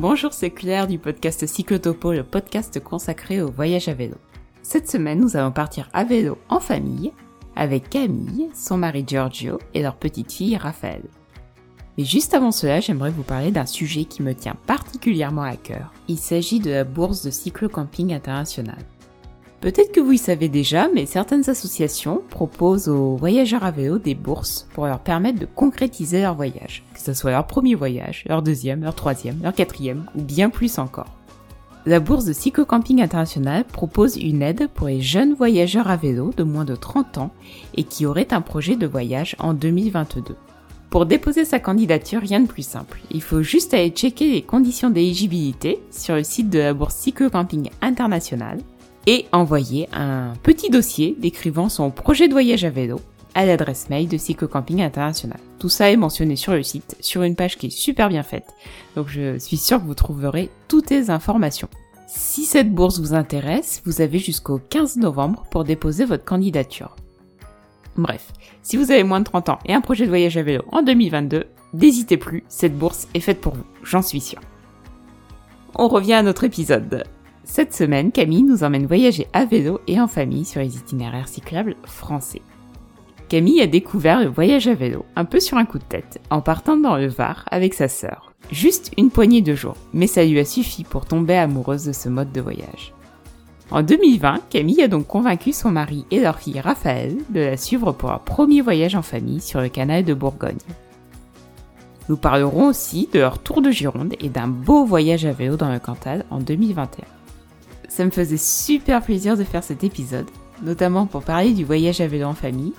Bonjour, c'est Claire du podcast Cyclotopo, le podcast consacré au voyage à vélo. Cette semaine, nous allons partir à vélo en famille avec Camille, son mari Giorgio et leur petite fille Raphaël. Mais juste avant cela, j'aimerais vous parler d'un sujet qui me tient particulièrement à cœur. Il s'agit de la bourse de cyclo-camping international. Peut-être que vous y savez déjà, mais certaines associations proposent aux voyageurs à vélo des bourses pour leur permettre de concrétiser leur voyage, que ce soit leur premier voyage, leur deuxième, leur troisième, leur quatrième ou bien plus encore. La bourse de Cyclo-Camping International propose une aide pour les jeunes voyageurs à vélo de moins de 30 ans et qui auraient un projet de voyage en 2022. Pour déposer sa candidature, rien de plus simple. Il faut juste aller checker les conditions d'éligibilité sur le site de la bourse Cyclo-Camping International et envoyer un petit dossier décrivant son projet de voyage à vélo à l'adresse mail de Cycle Camping International. Tout ça est mentionné sur le site, sur une page qui est super bien faite, donc je suis sûre que vous trouverez toutes les informations. Si cette bourse vous intéresse, vous avez jusqu'au 15 novembre pour déposer votre candidature. Bref, si vous avez moins de 30 ans et un projet de voyage à vélo en 2022, n'hésitez plus, cette bourse est faite pour vous, j'en suis sûre. On revient à notre épisode. Cette semaine, Camille nous emmène voyager à vélo et en famille sur les itinéraires cyclables français. Camille a découvert le voyage à vélo un peu sur un coup de tête en partant dans le Var avec sa sœur. Juste une poignée de jours, mais ça lui a suffi pour tomber amoureuse de ce mode de voyage. En 2020, Camille a donc convaincu son mari et leur fille Raphaël de la suivre pour un premier voyage en famille sur le canal de Bourgogne. Nous parlerons aussi de leur tour de Gironde et d'un beau voyage à vélo dans le Cantal en 2021. Ça me faisait super plaisir de faire cet épisode, notamment pour parler du voyage à vélo en famille,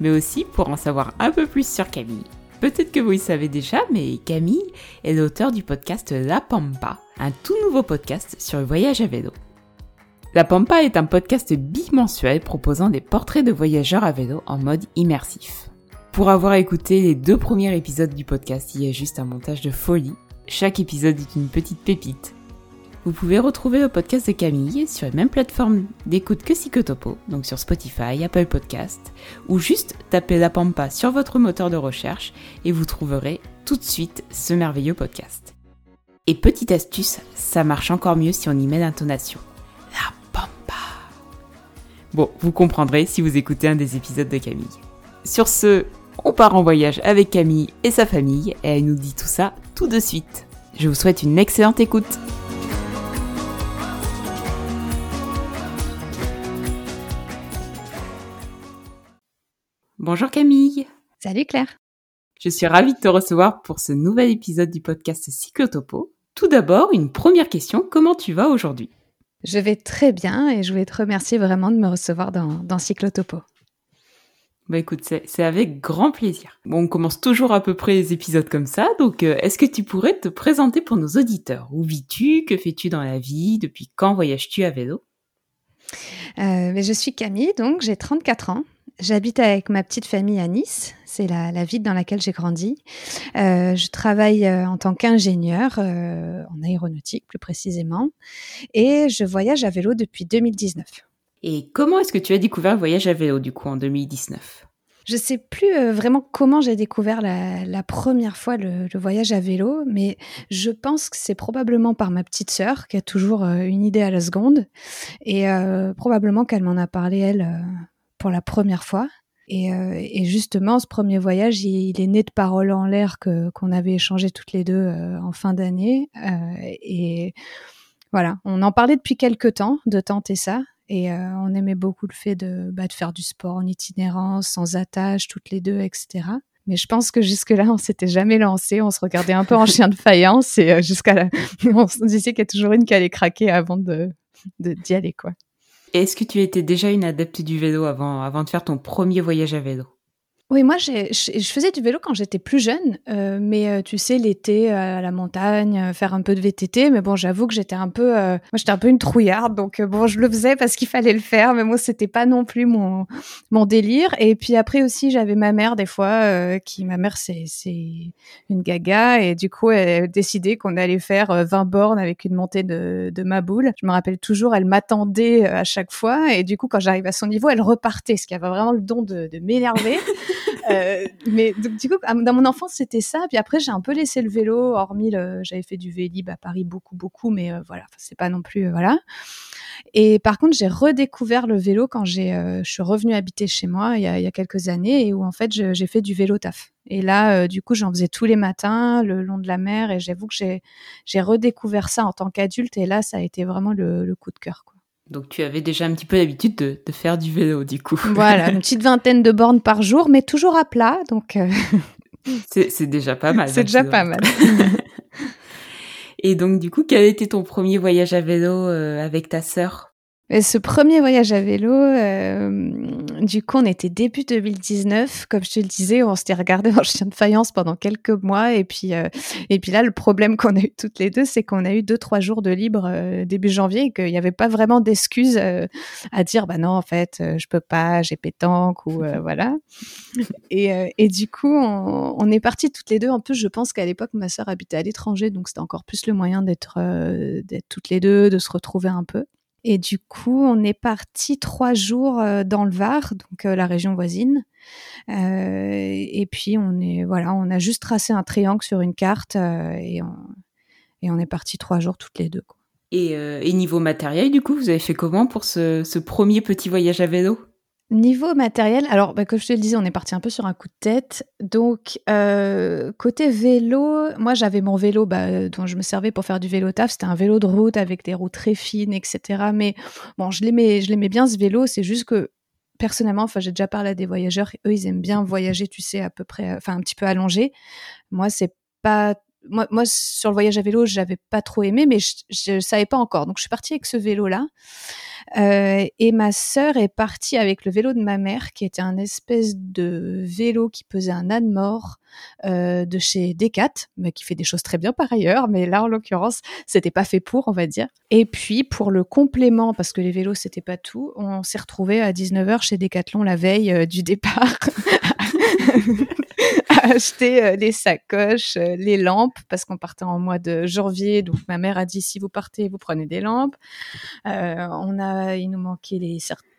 mais aussi pour en savoir un peu plus sur Camille. Peut-être que vous le savez déjà, mais Camille est l'auteur du podcast La Pampa, un tout nouveau podcast sur le voyage à vélo. La Pampa est un podcast bimensuel proposant des portraits de voyageurs à vélo en mode immersif. Pour avoir écouté les deux premiers épisodes du podcast, il y a juste un montage de folie. Chaque épisode est une petite pépite vous pouvez retrouver le podcast de Camille sur les mêmes plateformes d'écoute que Psychotopo, donc sur Spotify, Apple Podcast, ou juste tapez la Pampa sur votre moteur de recherche et vous trouverez tout de suite ce merveilleux podcast. Et petite astuce, ça marche encore mieux si on y met l'intonation. La Pampa. Bon, vous comprendrez si vous écoutez un des épisodes de Camille. Sur ce, on part en voyage avec Camille et sa famille et elle nous dit tout ça tout de suite. Je vous souhaite une excellente écoute. Bonjour Camille. Salut Claire. Je suis ravie de te recevoir pour ce nouvel épisode du podcast Cyclotopo. Tout d'abord, une première question, comment tu vas aujourd'hui? Je vais très bien et je voulais te remercier vraiment de me recevoir dans, dans Cyclotopo. Bah écoute, c'est avec grand plaisir. Bon, on commence toujours à peu près les épisodes comme ça, donc euh, est-ce que tu pourrais te présenter pour nos auditeurs? Où vis-tu? Que fais-tu dans la vie? Depuis quand voyages-tu à vélo? Euh, Je suis Camille, donc j'ai 34 ans. J'habite avec ma petite famille à Nice, c'est la, ville dans laquelle j'ai grandi. Euh, je travaille euh, en tant qu'ingénieur euh, en aéronautique plus précisément et je voyage à vélo depuis 2019. Et comment est-ce que tu as découvert le voyage à vélo du coup en 2019 je sais plus vraiment comment j'ai découvert la, première fois le, voyage à vélo, mais je pense que c'est probablement par ma petite sœur qui a toujours une idée à la seconde et probablement qu'elle m'en a parlé elle pour la première fois. Euh, et, justement, ce premier voyage, il, est né de paroles en l'air que qu'on avait échangé toutes les deux euh, en fin d'année. Euh, et voilà, on en parlait depuis quelques temps de tenter ça. Et on aimait beaucoup le fait de, bah, de faire du sport en itinérance, sans attache, toutes les deux, etc. Mais je pense que jusque-là, on s'était jamais lancé. On se regardait un peu en chien de faïence et jusqu'à la... on se disait qu'il y a toujours une qui allait craquer avant de d'y aller, quoi. Est-ce que tu étais déjà une adepte du vélo avant, avant de faire ton premier voyage à vélo? Oui, moi, je, faisais du vélo quand j'étais plus jeune, euh, mais euh, tu sais, l'été à la montagne, euh, faire un peu de VTT. Mais bon, j'avoue que j'étais un peu, moi, j'étais un peu une trouillarde, donc bon, je le faisais parce qu'il fallait le faire, mais moi, c'était pas non plus mon mon délire. Et puis après aussi, j'avais ma mère des fois, qui, ma mère, c'est c'est une gaga, et du coup, elle a décidé qu'on allait faire 20 bornes avec une montée de de ma boule. Je me rappelle toujours, elle m'attendait à chaque fois, et du coup, quand j'arrive à son niveau, elle repartait, ce qui avait vraiment le don de, de m'énerver. mais donc, du coup, dans mon enfance, c'était ça. Puis après, j'ai un peu laissé le vélo, hormis le, j'avais fait du vélib à Paris beaucoup, beaucoup, mais voilà, c'est pas non plus, voilà. Et par contre, j'ai redécouvert le vélo quand j'ai, je suis revenue habiter chez moi il y a, il y a quelques années et où en fait, j'ai fait du vélo taf. Et là, du coup, j'en faisais tous les matins le long de la mer et j'avoue que j'ai, j'ai redécouvert ça en tant qu'adulte et là, ça a été vraiment le, le coup de cœur. Quoi. Donc tu avais déjà un petit peu l'habitude de, faire du vélo, du coup. Voilà, une petite vingtaine de bornes par jour, mais toujours à plat, donc. Euh, c'est déjà pas mal. C'est déjà pas mal. Et donc du coup, quel était ton premier voyage à vélo euh, avec ta sœur? Ce premier voyage à vélo, euh, du coup, on était début 2019, comme je te le disais, on s'était regardé en chien de faïence pendant quelques mois, et puis euh, et puis là, le problème qu'on a eu toutes les deux, c'est qu'on a eu deux trois jours de libre euh, début janvier, et qu'il n'y avait pas vraiment d'excuses à dire, bah non, en fait, je peux pas, j'ai pétanque ou voilà. Et, et du coup, on, on est partis toutes les deux. En plus, je pense qu'à l'époque, ma sœur habitait à l'étranger, donc c'était encore plus le moyen d'être d'être toutes les deux, de se retrouver un peu. Et du coup, on est parti trois jours euh, dans le Var, donc euh, la région voisine. Euh, et puis on est voilà, on a juste tracé un triangle sur une carte et on, est parti trois jours toutes les deux. Et, niveau matériel, du coup, vous avez fait comment pour ce, ce premier petit voyage à vélo? Niveau matériel, alors bah, comme je te le disais, on est parti un peu sur un coup de tête. Donc euh, côté vélo, moi j'avais mon vélo bah, dont je me servais pour faire du vélo taf. C'était un vélo de route avec des roues très fines, etc. Mais bon, je l'aimais, je l'aimais bien ce vélo. C'est juste que personnellement, enfin j'ai déjà parlé à des voyageurs, eux ils aiment bien voyager, tu sais, à peu près, enfin un petit peu allongé. Moi c'est pas moi, sur le voyage à vélo, j'avais pas trop aimé, mais je, je, savais pas encore. Donc, je suis partie avec ce vélo-là. Euh, et ma sœur est partie avec le vélo de ma mère, qui était un espèce de vélo qui pesait un âne mort euh, de chez Decat, mais qui fait des choses très bien par ailleurs. Mais là, en l'occurrence, c'était pas fait pour, on va dire. Et puis, pour le complément, parce que les vélos, c'était pas tout, on s'est retrouvé à 19h chez Decathlon la veille euh, du départ. acheter euh, les sacoches, les lampes, parce qu'on partait en mois de janvier. Donc ma mère a dit si vous partez, vous prenez des lampes. On a, il nous manquait les,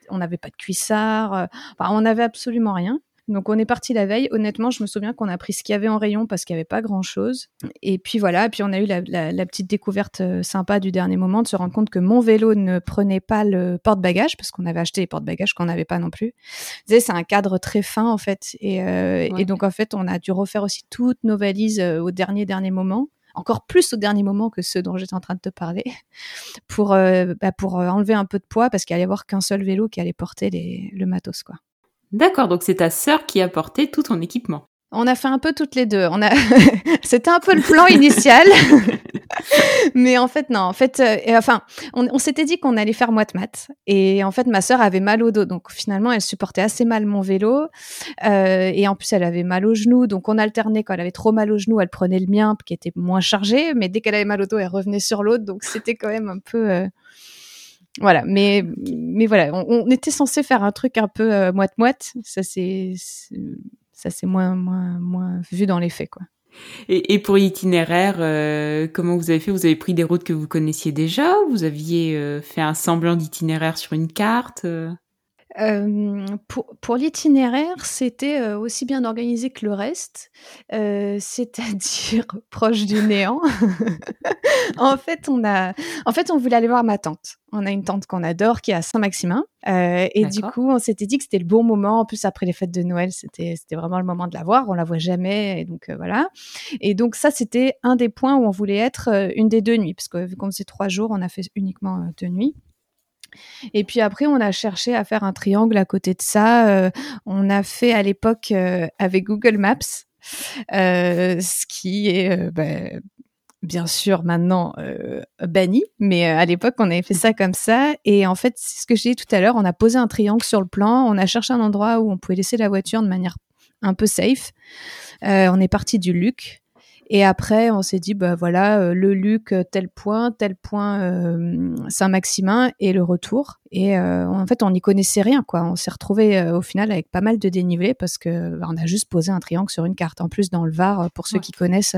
on n'avait pas de cuissard. Enfin, on n'avait absolument rien. Donc on est parti la veille. Honnêtement, je me souviens qu'on a pris ce qu'il y avait en rayon parce qu'il n'y avait pas grand-chose. Et puis voilà, puis on a eu la, petite découverte euh, sympa du dernier moment de se rendre compte que mon vélo ne prenait pas le porte-bagages parce qu'on avait acheté les porte-bagages qu'on n'avait pas non plus. C'est un cadre très fin en fait. Euh, et, donc en fait, on a dû refaire aussi toutes nos valises euh, au dernier dernier moment encore plus au dernier moment que ceux dont j'étais en train de te parler, pour, bah, pour enlever un peu de poids parce qu'il allait y avoir qu'un seul vélo qui allait porter le matos. D'accord, donc c'est ta sœur qui a porté tout ton équipement. On a fait un peu toutes les deux. On a, c'était un peu le plan initial, mais en fait non. En fait, euh, enfin, on, s'était dit qu'on allait faire moite mat, et en fait ma sœur avait mal au dos, donc finalement elle supportait assez mal mon vélo, euh, et en plus elle avait mal au genou, donc on alternait. Quand elle avait trop mal au genou, elle prenait le mien qui était moins chargé, mais dès qu'elle avait mal au dos, elle revenait sur l'autre, donc c'était quand même un peu. Euh, voilà, mais mais voilà, on, était censé faire un truc un peu euh, moite moite. Ça c'est ça c'est moins moins moins vu dans les faits quoi. Et, pour l'itinéraire, euh, comment vous avez fait? Vous avez pris des routes que vous connaissiez déjà Vous aviez euh, fait un semblant d'itinéraire sur une carte euh, pour, pour l'itinéraire, c'était euh, aussi bien organisé que le reste, euh, c'est-à-dire proche du néant. en fait, on a, en fait, on voulait aller voir ma tante. On a une tante qu'on adore qui est à Saint-Maximin, et du coup, on s'était dit que c'était le bon moment. En plus, après les fêtes de Noël, c'était, c'était vraiment le moment de la voir. On la voit jamais, et donc voilà. Et donc ça, c'était un des points où on voulait être une des deux nuits, parce que vu qu'on faisait trois jours, on a fait uniquement deux nuits. Et puis après, on a cherché à faire un triangle à côté de ça. Euh, on a fait à l'époque euh, avec Google Maps, euh, ce qui est bah, bien sûr maintenant banni, mais à l'époque, on avait fait ça comme ça. Et en fait, c'est ce que j'ai dit tout à l'heure, on a posé un triangle sur le plan, on a cherché un endroit où on pouvait laisser la voiture de manière un peu safe. on est parti du Luc. Et après, on s'est dit, bah voilà, euh, le Luc, euh, tel point, tel point euh, Saint-Maximin et le retour. Et en fait, on n'y connaissait rien, quoi. On s'est retrouvé au final avec pas mal de dénivelé parce que bah, on a juste posé un triangle sur une carte. En plus, dans le Var, pour ceux qui connaissent,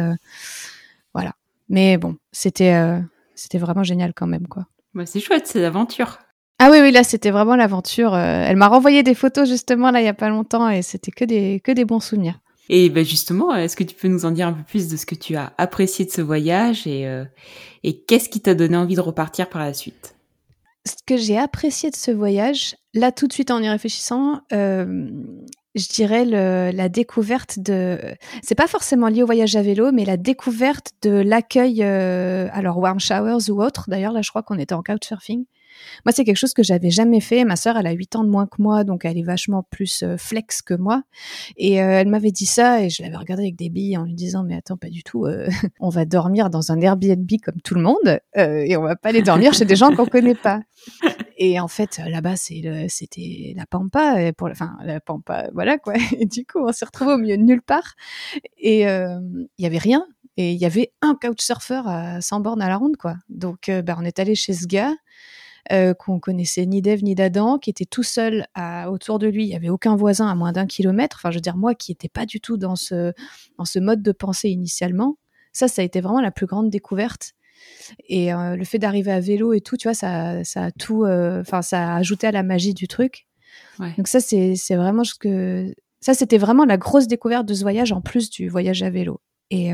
voilà. Mais bon, c'était c'était vraiment génial quand même, quoi. Bah, c'est chouette, c'est l'aventure. Ah oui, oui, là, c'était vraiment l'aventure. elle m'a renvoyé des photos justement là il y a pas longtemps et c'était que des que des bons souvenirs. Et ben justement, est-ce que tu peux nous en dire un peu plus de ce que tu as apprécié de ce voyage et, et qu'est-ce qui t'a donné envie de repartir par la suite? Ce que j'ai apprécié de ce voyage, là tout de suite en y réfléchissant, euh, je dirais la découverte de. C'est pas forcément lié au voyage à vélo, mais la découverte de l'accueil, euh, alors warm showers ou autre. D'ailleurs, là, je crois qu'on était en couchsurfing. Moi, c'est quelque chose que j'avais jamais fait. Ma sœur, elle a 8 ans de moins que moi, donc elle est vachement plus euh, flex que moi. Et euh, elle m'avait dit ça, et je l'avais regardé avec des billes en lui disant, mais attends, pas du tout. Euh, on va dormir dans un Airbnb comme tout le monde, et on va pas aller dormir chez des gens qu'on connaît pas. Et en fait, là-bas, c'était la pampa, pour, enfin la pampa, voilà quoi. Et du coup, on s'est retrouvé au milieu de nulle part, et il y avait rien. Et il y avait un couchsurfer à 100 bornes à la ronde, quoi. Donc, bah, on est allé chez ce gars. Euh, qu'on connaissait ni d'Ève ni d'Adam, qui était tout seul à, autour de lui. Il y avait aucun voisin à moins d'un kilomètre. Enfin, je veux dire, moi qui n'étais pas du tout dans ce, dans ce mode de pensée initialement, ça, ça a été vraiment la plus grande découverte. Et euh, le fait d'arriver à vélo et tout, tu vois, ça, ça a tout, euh, enfin, ça a ajouté à la magie du truc. Donc ça, c'est vraiment ce que, ça, c'était vraiment la grosse découverte de ce voyage en plus du voyage à vélo. Et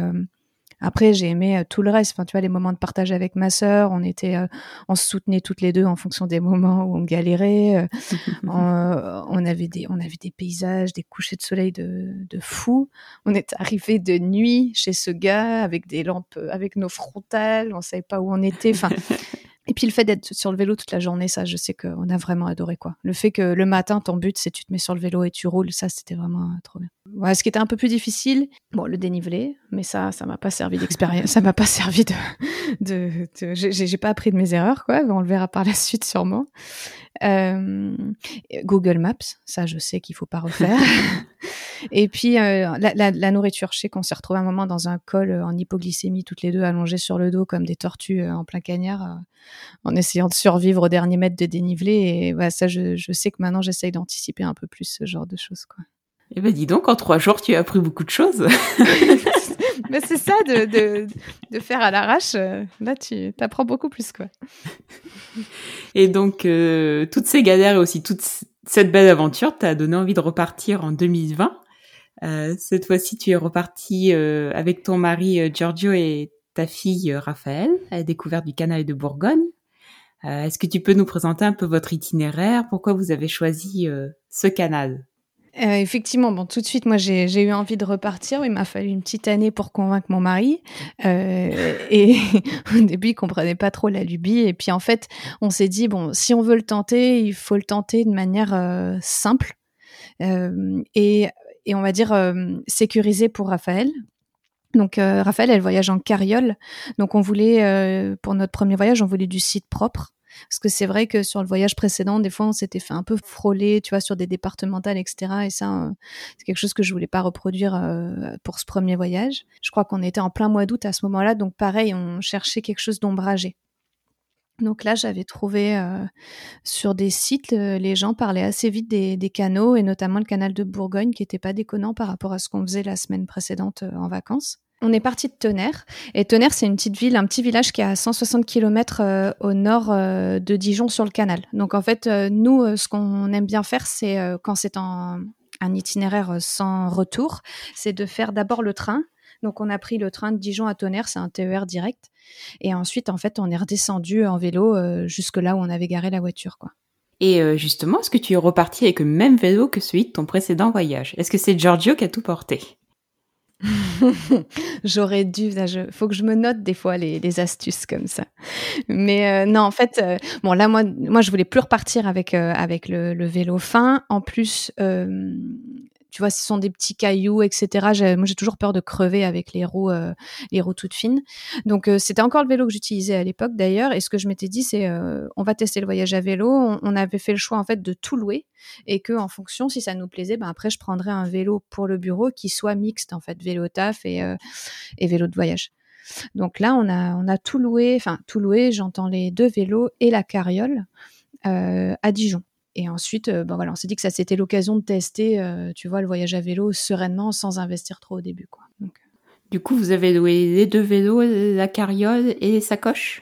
après, j'ai aimé euh, tout le reste. Enfin, tu vois, les moments de partage avec ma sœur, on était, euh, on se soutenait toutes les deux en fonction des moments où on galérait. Euh, on, avait des, on avait des paysages, des couchers de soleil de, de fou. On est arrivé de nuit chez ce gars avec des lampes, avec nos frontales. On savait pas où on était. Enfin, Et puis le fait d'être sur le vélo toute la journée, ça, je sais qu'on a vraiment adoré quoi. Le fait que le matin, ton but, c'est tu te mets sur le vélo et tu roules, ça, c'était vraiment euh, trop bien. Ouais, ce qui était un peu plus difficile, bon, le dénivelé, mais ça, ça m'a pas servi d'expérience, ça m'a pas servi de, de, de j'ai pas appris de mes erreurs quoi. On le verra par la suite sûrement. Euh, Google Maps, ça, je sais qu'il faut pas refaire. Et puis euh, la, nourriture, je sais qu'on s'est retrouvé un moment dans un col euh, en hypoglycémie, toutes les deux allongées sur le dos comme des tortues euh, en plein cagnard, en essayant de survivre au dernier mètre de dénivelé. Et voilà, ça, je, sais que maintenant j'essaye d'anticiper un peu plus ce genre de choses, quoi. Eh ben dis donc, en trois jours, tu as appris beaucoup de choses. Mais c'est ça de, de, faire à l'arrache. Là, tu apprends beaucoup plus, quoi. Et donc, toutes ces galères et aussi toute cette belle aventure t'a donné envie de repartir en 2020. Euh, cette fois-ci, tu es reparti euh, avec ton mari euh, Giorgio et ta fille Raphaël à la découverte du canal de Bourgogne. Est-ce que tu peux nous présenter un peu votre itinéraire? Pourquoi vous avez choisi ce canal? Effectivement, bon, tout de suite, moi, j'ai eu envie de repartir. Il m'a fallu une petite année pour convaincre mon mari. et au début, il comprenait pas trop la lubie. Et puis, en fait, on s'est dit, bon, si on veut le tenter, il faut le tenter de manière simple. et et on va dire euh, sécurisé pour Raphaël. Donc euh, Raphaël, elle voyage en carriole. Donc on voulait, euh, pour notre premier voyage, on voulait du site propre. Parce que c'est vrai que sur le voyage précédent, des fois, on s'était fait un peu frôler, tu vois, sur des départementales, etc. Et ça, c'est quelque chose que je voulais pas reproduire pour ce premier voyage. Je crois qu'on était en plein mois d'août à ce moment-là, donc pareil, on cherchait quelque chose d'ombragé. Donc là, j'avais trouvé euh, sur des sites, euh, les gens parlaient assez vite des, canaux et notamment le canal de Bourgogne qui était pas déconnant par rapport à ce qu'on faisait la semaine précédente euh, en vacances. On est parti de Tonnerre et Tonnerre c'est une petite ville, un petit village qui est à 160 km au nord de Dijon sur le canal. Donc en fait, nous, ce qu'on aime bien faire, c'est quand c'est un itinéraire sans retour, c'est de faire d'abord le train donc on a pris le train de Dijon à Tonnerre, c'est un TER direct. Et ensuite, en fait, on est redescendu en vélo euh, jusque là où on avait garé la voiture, quoi. Et euh, justement, est-ce que tu es reparti avec le même vélo que celui de ton précédent voyage? Est-ce que c'est Giorgio qui a tout porté? J'aurais dû, il faut que je me note des fois les, astuces comme ça. Mais euh, non, en fait, bon là moi, moi je voulais plus repartir avec avec le, le, vélo fin. En plus, tu vois, ce sont des petits cailloux, etc. Moi, j'ai toujours peur de crever avec les roues, euh, les roues toutes fines. Donc, euh, c'était encore le vélo que j'utilisais à l'époque, d'ailleurs. Et ce que je m'étais dit, c'est, euh, on va tester le voyage à vélo. On, avait fait le choix en fait de tout louer et que, en fonction, si ça nous plaisait, ben après, je prendrais un vélo pour le bureau qui soit mixte, en fait, vélo taf et, et vélo de voyage. Donc là, on a, on a tout loué, enfin tout loué. J'entends les deux vélos et la carriole à Dijon. Et ensuite, euh, ben voilà, on s'est dit que ça c'était l'occasion de tester, euh, tu vois, le voyage à vélo sereinement sans investir trop au début, quoi. Du coup, vous avez loué les deux vélos, la carriole et les sacoches?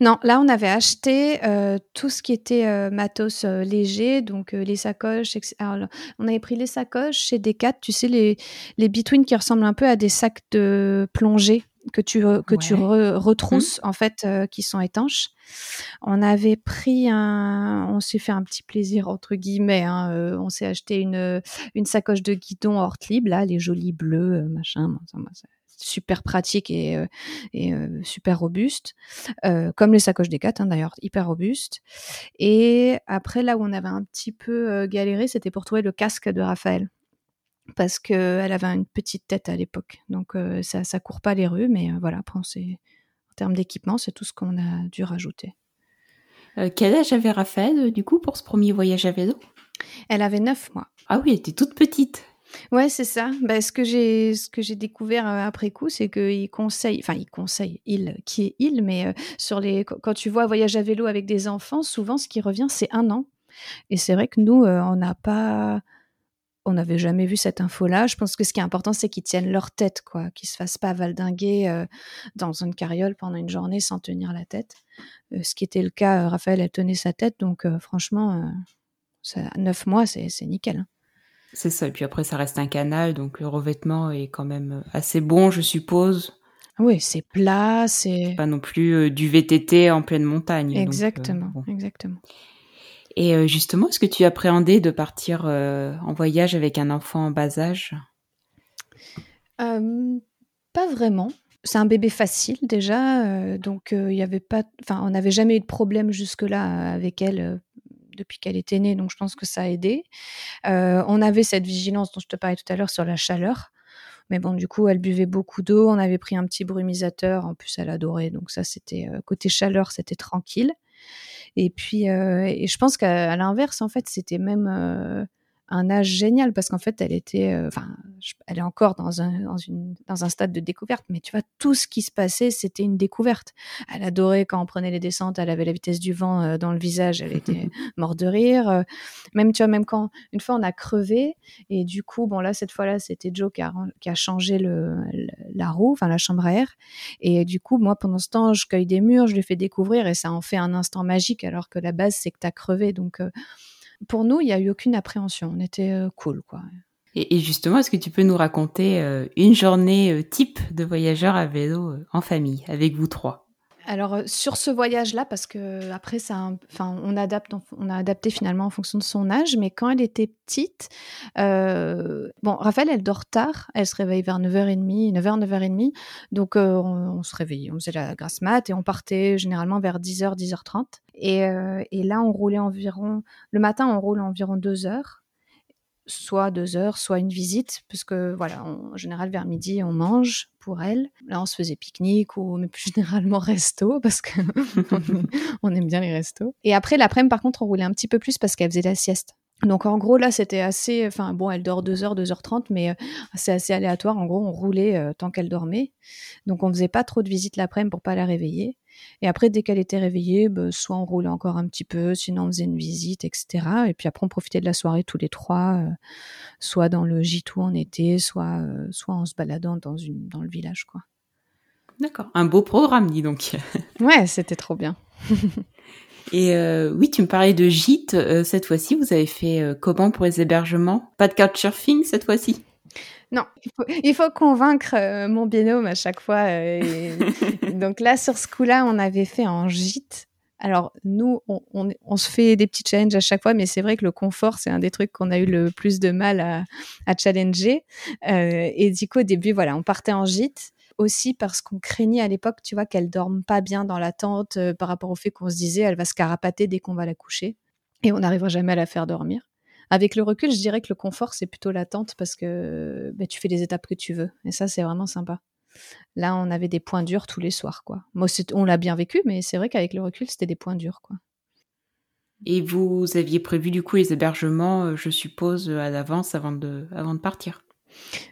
Non, là, on avait acheté euh, tout ce qui était euh, matos euh, léger, donc les sacoches. Alors, on avait pris les sacoches chez Decat, tu sais, les, les between qui ressemblent un peu à des sacs de plongée que tu, que tu retrousses, mmh. en fait, qui sont étanches. On avait pris un, on s'est fait un petit plaisir entre guillemets. Hein, on s'est acheté une une sacoche de guidon Hortlib, là, les jolis bleus, machin. super pratique et, euh, euh, super robuste, euh, comme les sacoches des hein, d'ailleurs, hyper robuste. Et après, là où on avait un petit peu galéré, c'était pour trouver le casque de Raphaël. Parce qu'elle avait une petite tête à l'époque. Donc ça, ça court pas les rues, mais voilà, après, en termes d'équipement, c'est tout ce qu'on a dû rajouter. quel âge avait Raphaël, du coup, pour ce premier voyage à vélo? Elle avait 9 mois. Ah oui, elle était toute petite. Ouais, c'est ça. Bah, ce que j'ai, ce que j'ai découvert euh, après coup, c'est qu'il conseille, enfin, il conseille, il, qui est il, mais euh, sur les, quand tu vois voyage à vélo avec des enfants, souvent, ce qui revient, c'est un an. Et c'est vrai que nous, euh, on n'a pas, on n'avait jamais vu cette info-là. Je pense que ce qui est important, c'est qu'ils tiennent leur tête, quoi, qu'ils se fassent pas valdinguer dans une carriole pendant une journée sans tenir la tête. ce qui était le cas, Raphaël, elle tenait sa tête, donc franchement, ça, neuf mois, c'est, c'est nickel. Hein. C'est ça. Et puis après, ça reste un canal, donc le revêtement est quand même assez bon, je suppose. Oui, c'est plat, c'est. Pas non plus euh, du VTT en pleine montagne. Euh, exactement, exactement. Et euh, justement, est-ce que tu appréhendais de partir en voyage avec un enfant en bas âge? Pas vraiment. C'est un bébé facile déjà, donc il avait pas, enfin, on n'avait jamais eu de problème jusque-là avec elle depuis qu'elle était née, donc je pense que ça a aidé. Euh, on avait cette vigilance dont je te parlais tout à l'heure sur la chaleur. Mais bon, du coup, elle buvait beaucoup d'eau. On avait pris un petit brumisateur. En plus, elle adorait. Donc ça, c'était euh, côté chaleur, c'était tranquille. Et puis, euh, et je pense qu'à l'inverse, en fait, c'était même un âge génial parce qu'en fait, elle était, euh, enfin, elle est encore dans un, dans, une, dans un stade de découverte, mais tu vois, tout ce qui se passait, c'était une découverte. Elle adorait quand on prenait les descentes, elle avait la vitesse du vent euh, dans le visage, elle était morte de rire. Euh, même, tu vois, même quand une fois on a crevé, et du coup, bon, là, cette fois-là, c'était Joe qui a, qui a changé le, la roue, enfin, la chambre à air. Et du coup, moi, pendant ce temps, je cueille des murs, je lui fais découvrir et ça en fait un instant magique alors que la base, c'est que tu as crevé. Donc, pour nous, il n'y a eu aucune appréhension. On était euh, cool. Et, justement, est-ce que tu peux nous raconter euh, une journée euh, type de voyageur à vélo en famille, avec vous trois? Alors sur ce voyage-là, parce que après ça, enfin on adapte, on a adapté finalement en fonction de son âge, mais quand elle était petite, bon Raphaël elle dort tard, elle se réveille vers 9h30, 9h 9h30, donc on, se réveillait, on faisait la grasse mat et on partait généralement vers 10h 10h30 et, et là on roulait environ, le matin on roule environ 2 heures soit deux heures, soit une visite, puisque voilà, en général vers midi on mange pour elle. Là on se faisait pique-nique ou mais plus généralement resto parce que on aime bien les restos. Et après l'après-midi par contre on roulait un petit peu plus parce qu'elle faisait la sieste. Donc en gros là c'était assez, enfin bon elle dort 2h, 2h30 mais euh, c'est assez aléatoire. En gros on roulait euh, tant qu'elle dormait. Donc on faisait pas trop de visites l'après-midi pour pas la réveiller. Et après, dès qu'elle était réveillée, bah, soit on roulait encore un petit peu, sinon on faisait une visite, etc. Et puis après, on profitait de la soirée tous les trois, euh, soit dans le gîte où on était, soit, euh, soit en se baladant dans, une, dans le village, quoi. D'accord. Un beau programme, dis donc. ouais, c'était trop bien. Et euh, oui, tu me parlais de gîte. cette fois-ci, vous avez fait comment pour les hébergements? Pas de couchsurfing cette fois-ci? Non, il faut, convaincre euh, mon binôme à chaque fois. Euh, donc là, sur ce coup-là, on avait fait un gîte. Alors nous, on, se fait des petits challenges à chaque fois, mais c'est vrai que le confort, c'est un des trucs qu'on a eu le plus de mal à, challenger. Euh, et du coup, au début, voilà, on partait en gîte aussi parce qu'on craignait à l'époque, tu vois, qu'elle dorme pas bien dans la tente par rapport au fait qu'on se disait elle va se carapater dès qu'on va la coucher et on n'arrivera jamais à la faire dormir. Avec le recul, je dirais que le confort, c'est plutôt l'attente parce que bah, tu fais les étapes que tu veux. Et ça, c'est vraiment sympa. Là, on avait des points durs tous les soirs, quoi. Moi, on l'a bien vécu, mais c'est vrai qu'avec le recul, c'était des points durs, quoi. Et vous aviez prévu du coup les hébergements, euh, je suppose, à l'avance avant de partir?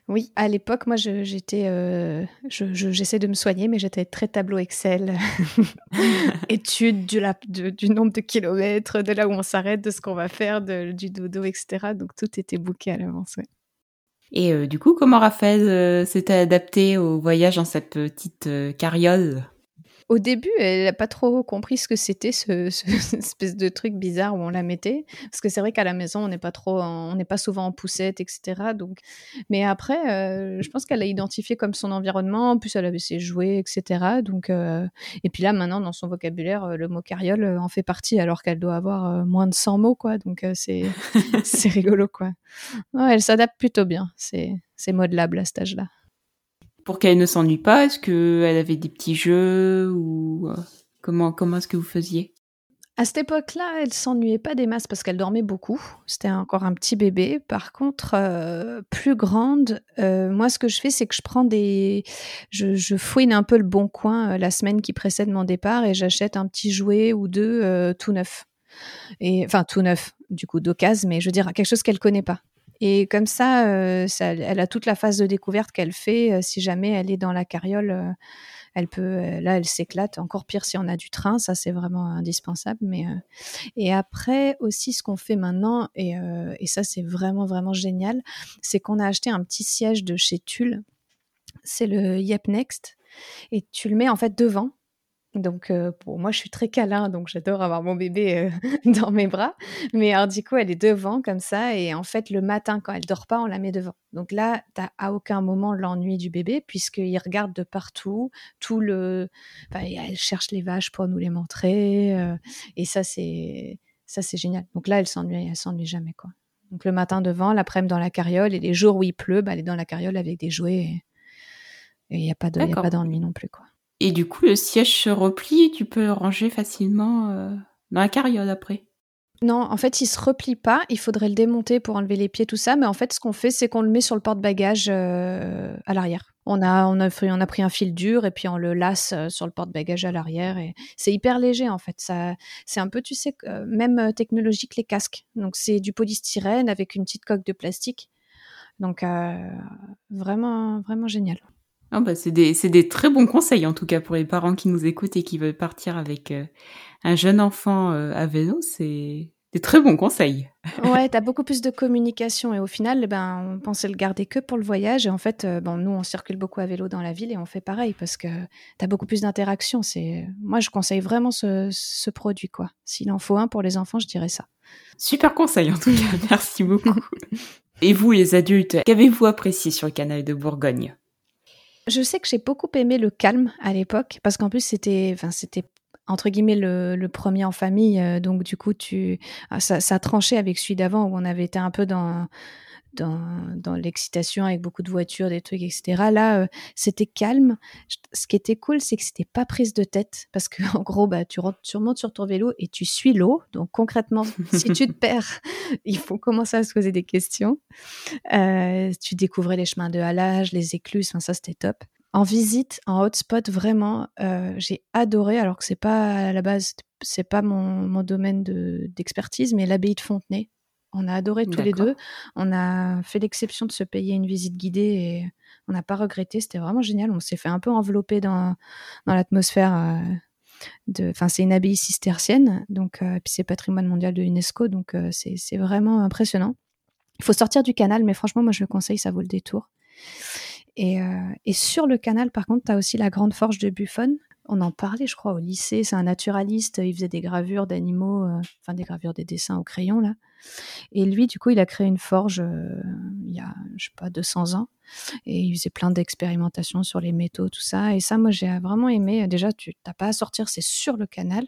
Oui, à l'époque, moi, j'étais, euh, j'essaie de me soigner, mais j'étais très tableau Excel, étude du, du, nombre de kilomètres, de là où on s'arrête, de ce qu'on va faire, du dodo, etc. Donc tout était booké à l'avance. Et euh, du coup, comment Raphaël euh, s'était adapté au voyage dans cette petite carriole? Au début, elle n'a pas trop compris ce que c'était, ce, ce espèce de truc bizarre où on la mettait. Parce que c'est vrai qu'à la maison, on n'est pas trop, on n'est pas souvent en poussette, etc. Donc, mais après, euh, je pense qu'elle a identifié comme son environnement. En plus, elle avait ses jouets, etc. Donc, euh, et puis là, maintenant, dans son vocabulaire, euh, le mot carriole en fait partie, alors qu'elle doit avoir moins de 100 mots, quoi. Donc, c'est, c'est rigolo, quoi. Ouais, elle s'adapte plutôt bien. C'est, c'est modelable à cet âge-là pour qu'elle ne s'ennuie pas Est-ce qu'elle avait des petits jeux ou euh, comment comment est-ce que vous faisiez? À cette époque-là, elle s'ennuyait pas des masses parce qu'elle dormait beaucoup. C'était encore un petit bébé. Par contre, euh, plus grande, euh, moi, ce que je fais, c'est que je prends des, je, fouine un peu le bon coin la semaine qui précède mon départ et j'achète un petit jouet ou deux tout neuf. Et enfin tout neuf, du coup d'occasion, mais je veux dire quelque chose qu'elle connaît pas. Et comme ça, euh, ça, elle a toute la phase de découverte qu'elle fait. Euh, si jamais elle est dans la carriole, euh, elle peut, là, elle s'éclate. Encore pire si on a du train, ça c'est vraiment indispensable. Mais et après aussi, ce qu'on fait maintenant, et, et ça c'est vraiment vraiment génial, c'est qu'on a acheté un petit siège de chez Tulle. C'est le Yep Next, et tu le mets en fait devant donc, euh, pour moi, je suis très câlin, donc j'adore avoir mon bébé euh, dans mes bras. Mais alors, du coup, elle est devant comme ça. Et en fait, le matin, quand elle dort pas, on la met devant. Donc là, tu à aucun moment l'ennui du bébé, puisqu'il regarde de partout. Tout le. elle cherche les vaches pour nous les montrer. Euh, et ça, c'est. Ça, c'est génial. Donc là, elle s'ennuie, elle s'ennuie jamais, quoi. Donc le matin devant, l'après-midi dans la carriole, et les jours où il pleut, bah, elle est dans la carriole avec des jouets. Et il n'y a pas d'ennui non plus, quoi. Et du coup, le siège se replie, tu peux le ranger facilement euh, dans la carriole après. Non, en fait, il se replie pas. Il faudrait le démonter pour enlever les pieds, tout ça. Mais en fait, ce qu'on fait, c'est qu'on le met sur le porte-bagages euh, à l'arrière. On a, on, a, pris un fil dur et puis on le lasse euh, sur le porte-bagages à l'arrière. Et c'est hyper léger, en fait. Ça, c'est un peu, tu sais, même technologique, les casques. Donc, c'est du polystyrène avec une petite coque de plastique. Donc, vraiment, vraiment génial. Ah bah c'est des, des, très bons conseils en tout cas pour les parents qui nous écoutent et qui veulent partir avec euh, un jeune enfant euh, à vélo. C'est des très bons conseils. ouais, tu as beaucoup plus de communication et au final, eh ben, on pensait le garder que pour le voyage et en fait, euh, bon, nous on circule beaucoup à vélo dans la ville et on fait pareil parce que tu as beaucoup plus d'interaction. C'est, moi je conseille vraiment ce, ce produit quoi. S'il en faut un pour les enfants, je dirais ça. Super conseil en tout cas, merci beaucoup. et vous les adultes, qu'avez-vous apprécié sur le canal de Bourgogne? Je sais que j'ai beaucoup aimé le calme à l'époque, parce qu'en plus c'était, entre guillemets le, premier en famille, euh, donc du coup tu, ah, ça, ça tranchait avec celui d'avant où on avait été un peu dans dans, dans l'excitation avec beaucoup de voitures, des trucs, etc. Là, euh, c'était calme. Ce qui était cool, c'est que c'était pas prise de tête parce que en gros, bah, tu, rentres, tu remontes sur ton vélo et tu suis l'eau. Donc concrètement, si tu te perds, il faut commencer à se poser des questions. Euh, tu découvrais les chemins de halage, les écluses. Enfin, ça, c'était top. En visite, en hotspot, vraiment, euh, j'ai adoré. Alors que c'est pas à la base, c'est pas mon, mon domaine d'expertise, mais l'abbaye de Fontenay on a adoré tous les deux. On a fait l'exception de se payer une visite guidée et on n'a pas regretté. C'était vraiment génial. On s'est fait un peu envelopper dans, dans l'atmosphère. Euh, de, enfin, c'est une abbaye cistercienne, donc euh, puis c'est patrimoine mondial de l'UNESCO, donc euh, c'est vraiment impressionnant. Il faut sortir du canal, mais franchement, moi je le conseille, ça vaut le détour. Et, et sur le canal, par contre, tu as aussi la grande forge de Buffon, on en parlait, je crois, au lycée. C'est un naturaliste. Il faisait des gravures d'animaux, euh, enfin des gravures, des dessins au crayon là. Et lui, du coup, il a créé une forge euh, il y a, je sais pas, 200 ans. Et il faisait plein d'expérimentations sur les métaux, tout ça. Et ça, moi, j'ai vraiment aimé. Déjà, tu n'as pas à sortir, c'est sur le canal.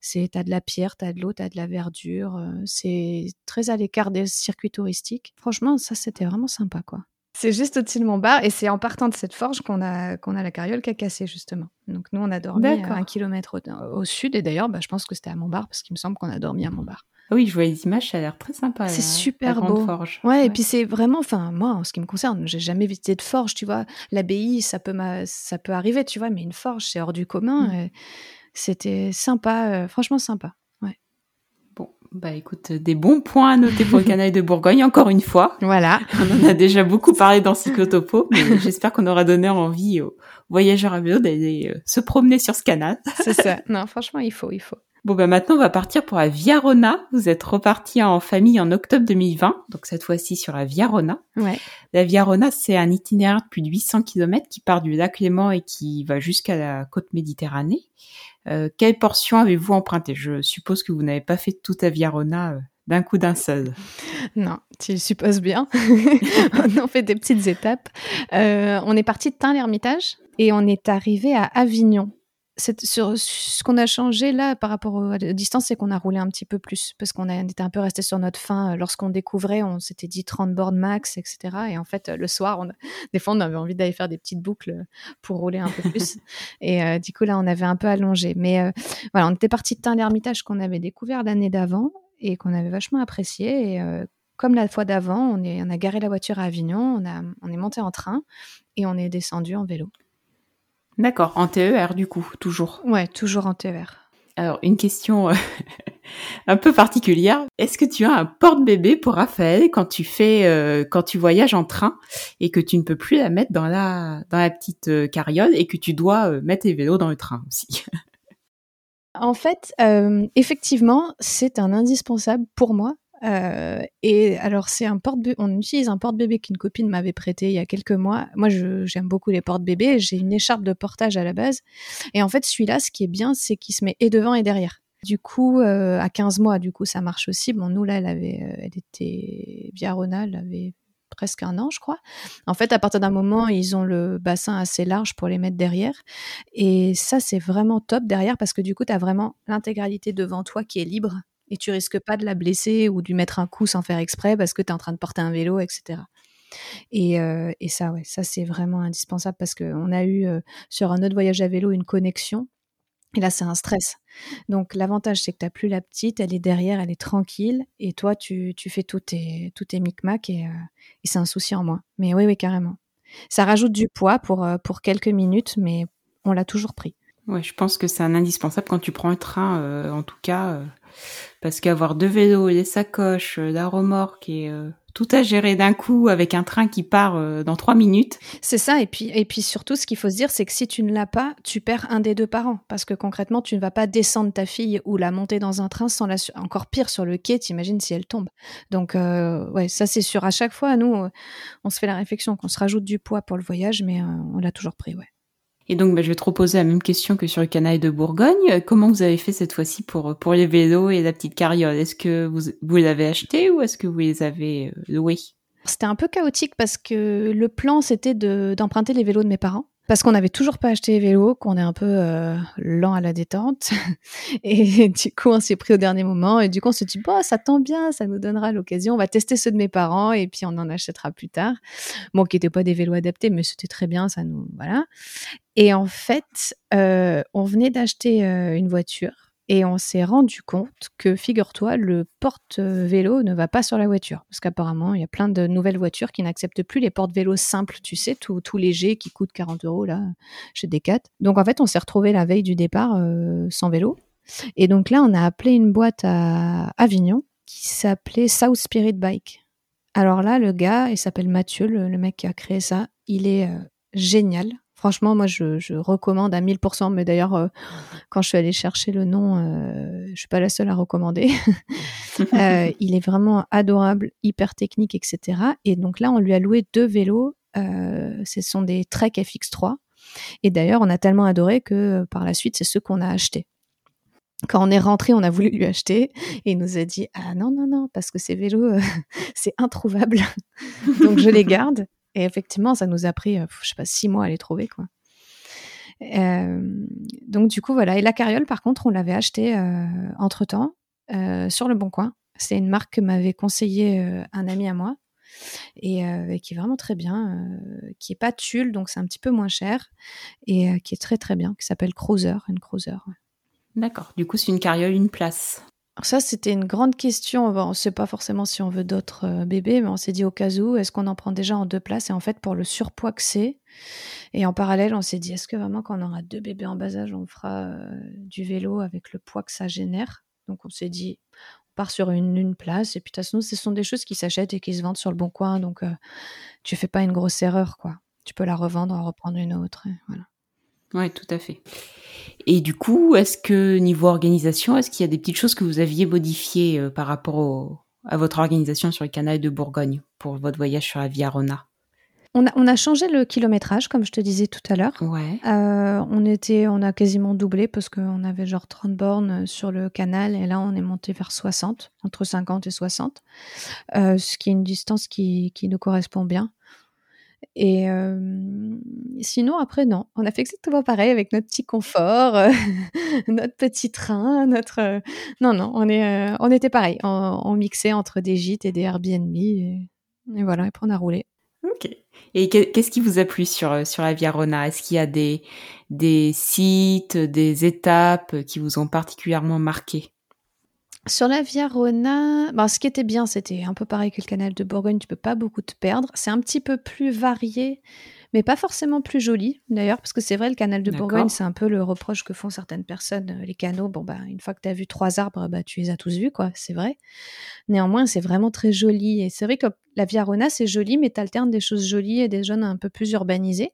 C'est, t'as de la pierre, t'as de l'eau, t'as de la verdure. Euh, c'est très à l'écart des circuits touristiques. Franchement, ça, c'était vraiment sympa, quoi. C'est juste au-dessus de mon bar et c'est en partant de cette forge qu'on a, qu'on a la carriole qui a cassé justement. Donc nous, on a dormi à un kilomètre au, sud et d'ailleurs, bah, je pense que c'était à Montbar parce qu'il me semble qu'on a dormi à Montbar. Ah oui, je vois les images, ça a l'air très sympa. C'est super beau. Forge. Ouais, et puis c'est vraiment, enfin moi, en ce qui me concerne, j'ai jamais visité de forge, tu vois. L'abbaye, ça peut, ça peut arriver, tu vois, mais une forge, c'est hors du commun. Mm. C'était sympa, euh, franchement sympa. Bah écoute, des bons points à noter pour le canal de Bourgogne, encore une fois. Voilà. On en a déjà beaucoup parlé dans Cyclotopo, mais j'espère qu'on aura donné envie aux voyageurs à vélo d'aller euh, se promener sur ce canal. C'est ça. Non, franchement, il faut, il faut. Bon, bah maintenant, on va partir pour la Viarona. Vous êtes reparti en famille en octobre 2020, donc cette fois-ci sur la Viarona. Ouais. La Viarona, c'est un itinéraire de plus de 800 km qui part du lac Léman et qui va jusqu'à la côte méditerranée. Euh, quelle portion avez-vous emprunté? Je suppose que vous n'avez pas fait toute la Viarona euh, d'un coup d'un seul. Non, tu supposes bien. on en fait des petites étapes. Euh, on est parti de Tain-l'Hermitage et on est arrivé à Avignon sur, ce qu'on a changé là par rapport aux, distances, c'est qu'on a roulé un petit peu plus parce qu'on était un peu resté sur notre fin. Lorsqu'on découvrait, on s'était dit 30 bornes max, etc. Et en fait, le soir, on des fois, on avait envie d'aller faire des petites boucles pour rouler un peu plus. et euh, du coup, là, on avait un peu allongé. Mais euh, voilà, on était parti de Tain l'Ermitage qu'on avait découvert l'année d'avant et qu'on avait vachement apprécié. Et euh, comme la fois d'avant, on, on a garé la voiture à Avignon, on, a, on est monté en train et on est descendu en vélo. D'accord, en TER du coup, toujours. Ouais, toujours en TER. Alors, une question euh, un peu particulière. Est-ce que tu as un porte-bébé pour Raphaël quand tu fais, euh, quand tu voyages en train et que tu ne peux plus la mettre dans la, dans la petite euh, carriole et que tu dois mettre tes vélos dans le train aussi? En fait, effectivement, c'est un indispensable pour moi euh, et alors, c'est un porte on utilise un porte-bébé qu'une copine m'avait prêté il y a quelques mois. Moi, j'aime beaucoup les porte-bébés. J'ai une écharpe de portage à la base. Et en fait, celui-là, ce qui est bien, c'est qu'il se met et devant et derrière. Du coup, euh, à 15 mois, du coup, ça marche aussi. Bon, nous, là, elle avait, euh, elle était Viarona, elle avait presque un an, je crois. En fait, à partir d'un moment, ils ont le bassin assez large pour les mettre derrière. Et ça, c'est vraiment top derrière parce que du coup, tu as vraiment l'intégralité devant toi qui est libre et tu risques pas de la blesser ou de lui mettre un coup sans faire exprès parce que tu es en train de porter un vélo, etc. Et, euh, et ça, ouais, ça c'est vraiment indispensable parce qu'on a eu euh, sur un autre voyage à vélo une connexion. Et là, c'est un stress. Donc, l'avantage, c'est que tu n'as plus la petite, elle est derrière, elle est tranquille. Et toi, tu, tu fais tous tes, tous tes micmacs et, euh, et c'est un souci en moins. Mais oui, oui, carrément. Ça rajoute du poids pour, pour quelques minutes, mais on l'a toujours pris. Ouais, je pense que c'est un indispensable quand tu prends un train, en tout cas parce qu'avoir deux vélos, les sacoches, euh, la remorque et euh, tout à gérer d'un coup avec un train qui part euh, dans trois minutes. C'est ça, et puis, et puis surtout, ce qu'il faut se dire, c'est que si tu ne l'as pas, tu perds un des deux parents, parce que concrètement, tu ne vas pas descendre ta fille ou la monter dans un train sans la... Encore pire, sur le quai, t'imagines si elle tombe. Donc, ouais, ça c'est sûr. À chaque fois, nous, on se fait la réflexion qu'on se rajoute du poids pour le voyage, mais on l'a toujours pris, ouais. Et donc, bah, je vais te reposer la même question que sur le canal de Bourgogne. Comment vous avez fait cette fois-ci pour, les vélos et la petite carriole? Est-ce que vous, vous les avez achetés ou est-ce que vous les avez euh, loués C'était un peu chaotique parce que le plan, c'était d'emprunter les vélos de mes parents parce qu'on n'avait toujours pas acheté les vélos, qu'on est un peu euh, lent à la détente. Et du coup, on s'est pris au dernier moment. Et du coup, on se dit, bon, ça tombe bien, ça nous donnera l'occasion. On va tester ceux de mes parents et puis on en achètera plus tard. Bon, qui n'étaient pas des vélos adaptés, mais c'était très bien, ça nous. Voilà. Et en fait, euh, on venait d'acheter euh, une voiture et on s'est rendu compte que, figure-toi, le porte-vélo ne va pas sur la voiture. Parce qu'apparemment, il y a plein de nouvelles voitures qui n'acceptent plus les porte-vélos simples, tu sais, tout, tout léger, qui coûtent 40 euros là, chez Decat. Donc en fait, on s'est retrouvé la veille du départ euh, sans vélo. Et donc là, on a appelé une boîte à Avignon qui s'appelait South Spirit Bike. Alors là, le gars, il s'appelle Mathieu, le, mec qui a créé ça. Il est euh, génial. Franchement, moi, je, recommande à 1000%. Mais d'ailleurs, euh, quand je suis allée chercher le nom, euh, je suis pas la seule à recommander. Euh, il est vraiment adorable, hyper technique, etc. Et donc là, on lui a loué deux vélos. ce sont des Trek FX3. Et d'ailleurs, on a tellement adoré que par la suite, c'est ceux qu'on a achetés. Quand on est rentré, on a voulu lui acheter et il nous a dit ah non non non parce que ces vélos c'est introuvable donc je les garde et effectivement, ça nous a pris, euh, je sais pas, six mois à les trouver, quoi. Euh, donc du coup voilà. Et la carriole, par contre, on l'avait achetée euh, entre temps sur le Bon Coin. C'est une marque que m'avait conseillé un ami à moi et qui est vraiment très bien, qui est pas tulle, donc c'est un petit peu moins cher et qui est très très bien, qui s'appelle Cruiser, une Cruiser. D'accord. Du coup, c'est une carriole, une place ça, c'était une grande question. on ne sait pas forcément si on veut d'autres euh, bébés, mais on s'est dit au cas où, est-ce qu'on en prend déjà en deux places? Et en fait, pour le surpoids que c'est, et en parallèle, on s'est dit, est-ce que vraiment quand on aura deux bébés en bas âge, on fera euh, du vélo avec le poids que ça génère? Donc on s'est dit, on part sur une, place, et puis de toute façon, ce sont des choses qui s'achètent et qui se vendent sur le bon coin, donc euh, tu fais pas une grosse erreur, quoi. Tu peux la revendre, en reprendre une autre, voilà. Oui, tout à fait. Et du coup, est-ce que niveau organisation, est-ce qu'il y a des petites choses que vous aviez modifiées euh, par rapport à votre organisation sur le canal de Bourgogne pour votre voyage sur la Via Rona? On a, changé le kilométrage, comme je te disais tout à l'heure. Ouais. Euh, on, était, on a quasiment doublé parce qu'on avait genre 30 bornes sur le canal et là on est monté vers 60, entre 50 et 60, euh, ce qui est une distance qui, qui nous correspond bien. Et euh, sinon, après, non. On a fait exactement pareil avec notre petit confort, notre petit train, notre. Non, non, on, est, on était pareil. On, mixait entre des gîtes et des Airbnb. Et, voilà, et puis on a roulé. Ok. Et qu'est-ce qui vous a plu sur, sur la Via Rona? Est-ce qu'il y a des, des sites, des étapes qui vous ont particulièrement marqué? Sur la Via Rona, bah, ce qui était bien, c'était un peu pareil que le canal de Bourgogne, tu peux pas beaucoup te perdre. C'est un petit peu plus varié, mais pas forcément plus joli d'ailleurs, parce que c'est vrai, le canal de Bourgogne, c'est un peu le reproche que font certaines personnes. Les canaux, bon, bah, une fois que tu as vu trois arbres, bah, tu les as tous vus, quoi, c'est vrai. Néanmoins, c'est vraiment très joli. Et c'est vrai que la Via Rona, c'est joli, mais tu alternes des choses jolies et des zones un peu plus urbanisées.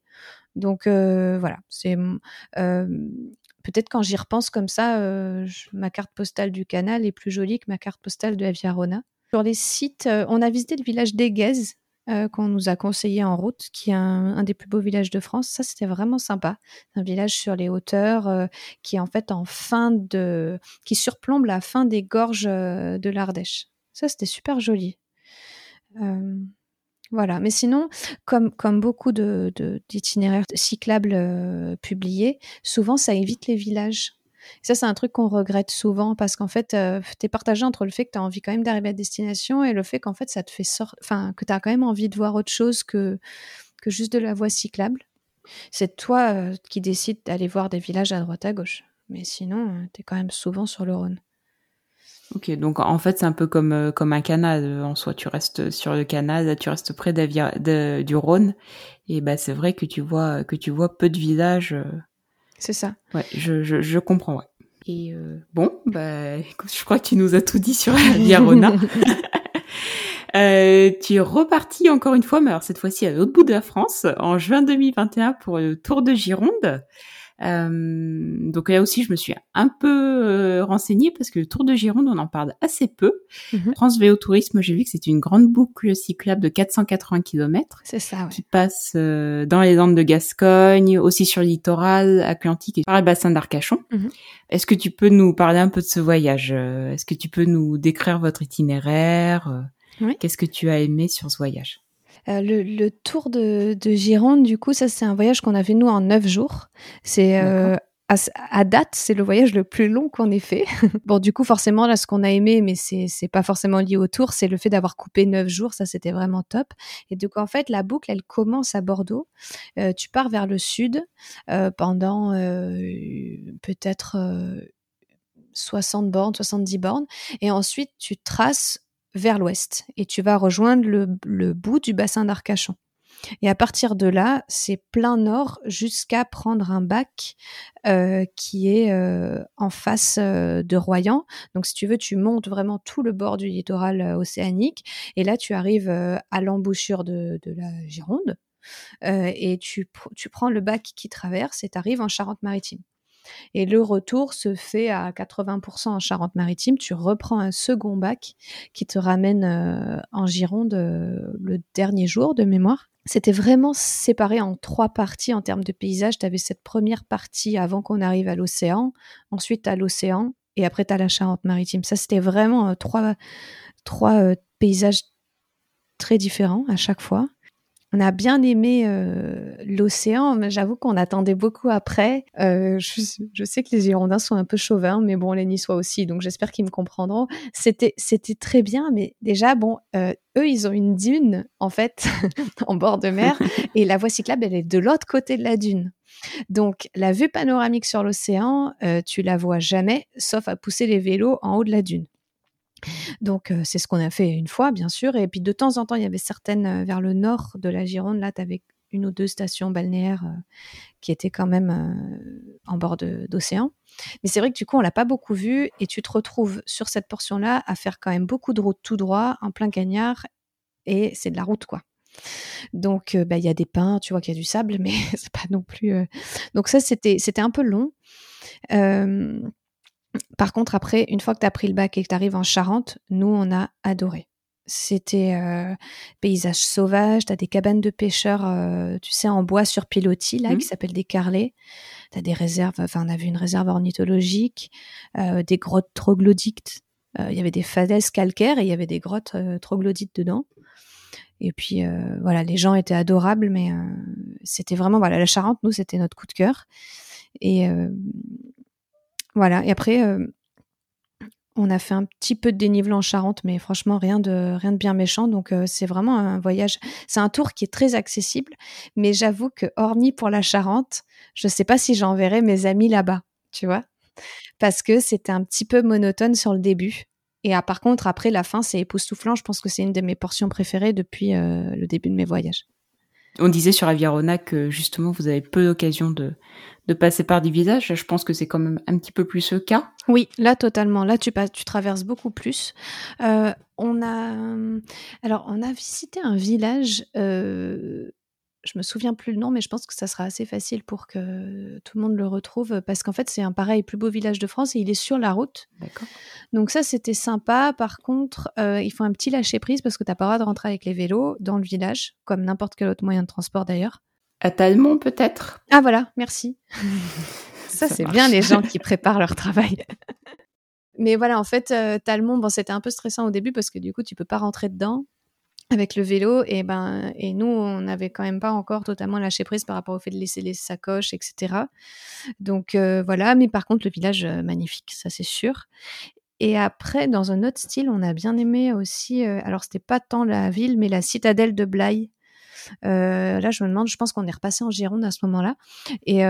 Donc euh, voilà, c'est euh, peut-être quand j'y repense comme ça, euh, ma carte postale du canal est plus jolie que ma carte postale de la Via Rona. Sur les sites, euh, on a visité le village d'Eguez, euh, qu'on nous a conseillé en route, qui est un, des plus beaux villages de France. Ça, c'était vraiment sympa. Un village sur les hauteurs qui en fait en fin de, qui surplombe la fin des gorges de l'Ardèche. Ça, c'était super joli. Voilà, mais sinon, comme, comme beaucoup de, d'itinéraires cyclables euh, publiés, souvent ça évite les villages. ça, c'est un truc qu'on regrette souvent parce qu'en fait, euh, tu es partagé entre le fait que tu as envie quand même d'arriver à destination et le fait qu'en fait, ça te fait sortir, enfin, que tu as quand même envie de voir autre chose que, que juste de la voie cyclable. C'est toi euh, qui décides d'aller voir des villages à droite à gauche. Mais sinon, tu es quand même souvent sur le Rhône. Ok, donc en fait c'est un peu comme euh, comme un canal euh, en soi. Tu restes sur le canal, tu restes près de, du Rhône, et bah c'est vrai que tu vois que tu vois peu de villages. Euh. C'est ça. Ouais, je, je, je comprends. Ouais. Et bon, bah je crois que tu nous as tout dit sur la Via Rona. euh, tu es reparti encore une fois, mais alors cette fois-ci à l'autre bout de la France, en juin 2021 pour le Tour de Gironde. Euh, donc là aussi, je me suis un peu euh, renseignée parce que le Tour de Gironde, on en parle assez peu. Mhm. France Vélo Tourisme, j'ai vu que c'est une grande boucle cyclable de 480 km. C'est ça, Qui passe euh, dans les Landes de Gascogne, aussi sur le littoral atlantique et par le bassin d'Arcachon. Mhm. Est-ce que tu peux nous parler un peu de ce voyage Est-ce que tu peux nous décrire votre itinéraire Qu'est-ce que tu as aimé sur ce voyage? Euh, le, tour de, Gironde, du coup, ça c'est un voyage qu'on a fait nous en neuf jours. C'est euh, à, date, c'est le voyage le plus long qu'on ait fait. bon, du coup, forcément, là, ce qu'on a aimé, mais c'est c'est pas forcément lié au tour, c'est le fait d'avoir coupé neuf jours. Ça, c'était vraiment top. Et donc, en fait, la boucle, elle commence à Bordeaux. Euh, tu pars vers le sud pendant peut-être 60 bornes, 70 bornes, et ensuite tu traces vers l'ouest et tu vas rejoindre le, bout du bassin d'Arcachon. Et à partir de là, c'est plein nord jusqu'à prendre un bac euh, qui est euh, en face euh, de Royan. Donc, si tu veux, tu montes vraiment tout le bord du littoral océanique. Et là, tu arrives à l'embouchure de, la Gironde. et tu, tu prends le bac qui traverse et tu arrives en Charente-Maritime. Et le retour se fait à 80% en Charente-Maritime. Tu reprends un second bac qui te ramène euh, en Gironde euh, le dernier jour de mémoire. C'était vraiment séparé en trois parties en termes de paysage. Tu avais cette première partie avant qu'on arrive à l'océan, ensuite à l'océan et après tu as la Charente-Maritime. Ça, c'était vraiment euh, trois, trois paysages très différents à chaque fois. On a bien aimé euh, l'océan, mais j'avoue qu'on attendait beaucoup après. Euh, je, sais que les Girondins sont un peu chauvins, mais bon, les Niçois aussi, donc j'espère qu'ils me comprendront. C'était, c'était très bien, mais déjà, bon, euh, eux, ils ont une dune, en fait, en bord de mer, et la voie cyclable, elle est de l'autre côté de la dune. Donc, la vue panoramique sur l'océan, tu la vois jamais, sauf à pousser les vélos en haut de la dune. Donc c'est ce qu'on a fait une fois, bien sûr. Et puis de temps en temps, il y avait certaines vers le nord de la Gironde. Là, tu avais une ou deux stations balnéaires qui étaient quand même en bord d'océan. Mais c'est vrai que du coup, on l'a pas beaucoup vu et tu te retrouves sur cette portion-là à faire quand même beaucoup de route tout droit, en plein cagnard, et c'est de la route, quoi. Donc, bah, il y a des pins, tu vois qu'il y a du sable, mais c'est pas non plus. Donc ça, c'était c'était un peu long. Par contre, après, une fois que tu as pris le bac et que tu arrives en Charente, nous, on a adoré. C'était euh, paysage sauvage, tu as des cabanes de pêcheurs, tu sais, en bois sur pilotis, là, qui mmh. s'appellent des carlets. Tu as des réserves, enfin, on a vu une réserve ornithologique, des grottes troglodytes. Il y avait des falaises calcaires et il y avait des grottes troglodytes dedans. Et puis euh, voilà, les gens étaient adorables, mais euh, c'était vraiment voilà la Charente, nous c'était notre coup de cœur. Et euh, voilà. Et après, on a fait un petit peu de dénivelé en Charente, mais franchement rien de rien de bien méchant. Donc c'est vraiment un voyage. C'est un tour qui est très accessible, mais j'avoue que hormis pour la Charente, je sais pas si j'enverrai mes amis là-bas, tu vois, parce que c'était un petit peu monotone sur le début. Et à, par contre, après, la fin, c'est époustouflant. Je pense que c'est une de mes portions préférées depuis euh, le début de mes voyages. On disait sur Avirona que justement, vous avez peu d'occasion de, de passer par des visages. Je pense que c'est quand même un petit peu plus le cas. Oui, là, totalement. Là, tu, tu traverses beaucoup plus. Euh, on a, alors, on a visité un village euh, je me souviens plus le nom, mais je pense que ça sera assez facile pour que tout le monde le retrouve parce qu'en fait, c'est un pareil plus beau village de France et il est sur la route. Donc ça, c'était sympa. Par contre, euh, il faut un petit lâcher prise parce que tu n'as pas le droit de rentrer avec les vélos dans le village, comme n'importe quel autre moyen de transport d'ailleurs. À Talmont, peut-être? Ah voilà, merci. ça, c'est bien les gens qui préparent leur travail. mais voilà, en fait, euh, Talmont, bon, c'était un peu stressant au début parce que du coup, tu peux pas rentrer dedans avec le vélo et ben et nous on n'avait quand même pas encore totalement lâché prise par rapport au fait de laisser les sacoches etc donc euh, voilà mais par contre le village euh, magnifique ça c'est sûr et après dans un autre style on a bien aimé aussi euh, alors c'était pas tant la ville mais la citadelle de Blaye là, je me demande, je pense qu'on est repassé en Gironde à ce moment-là. Et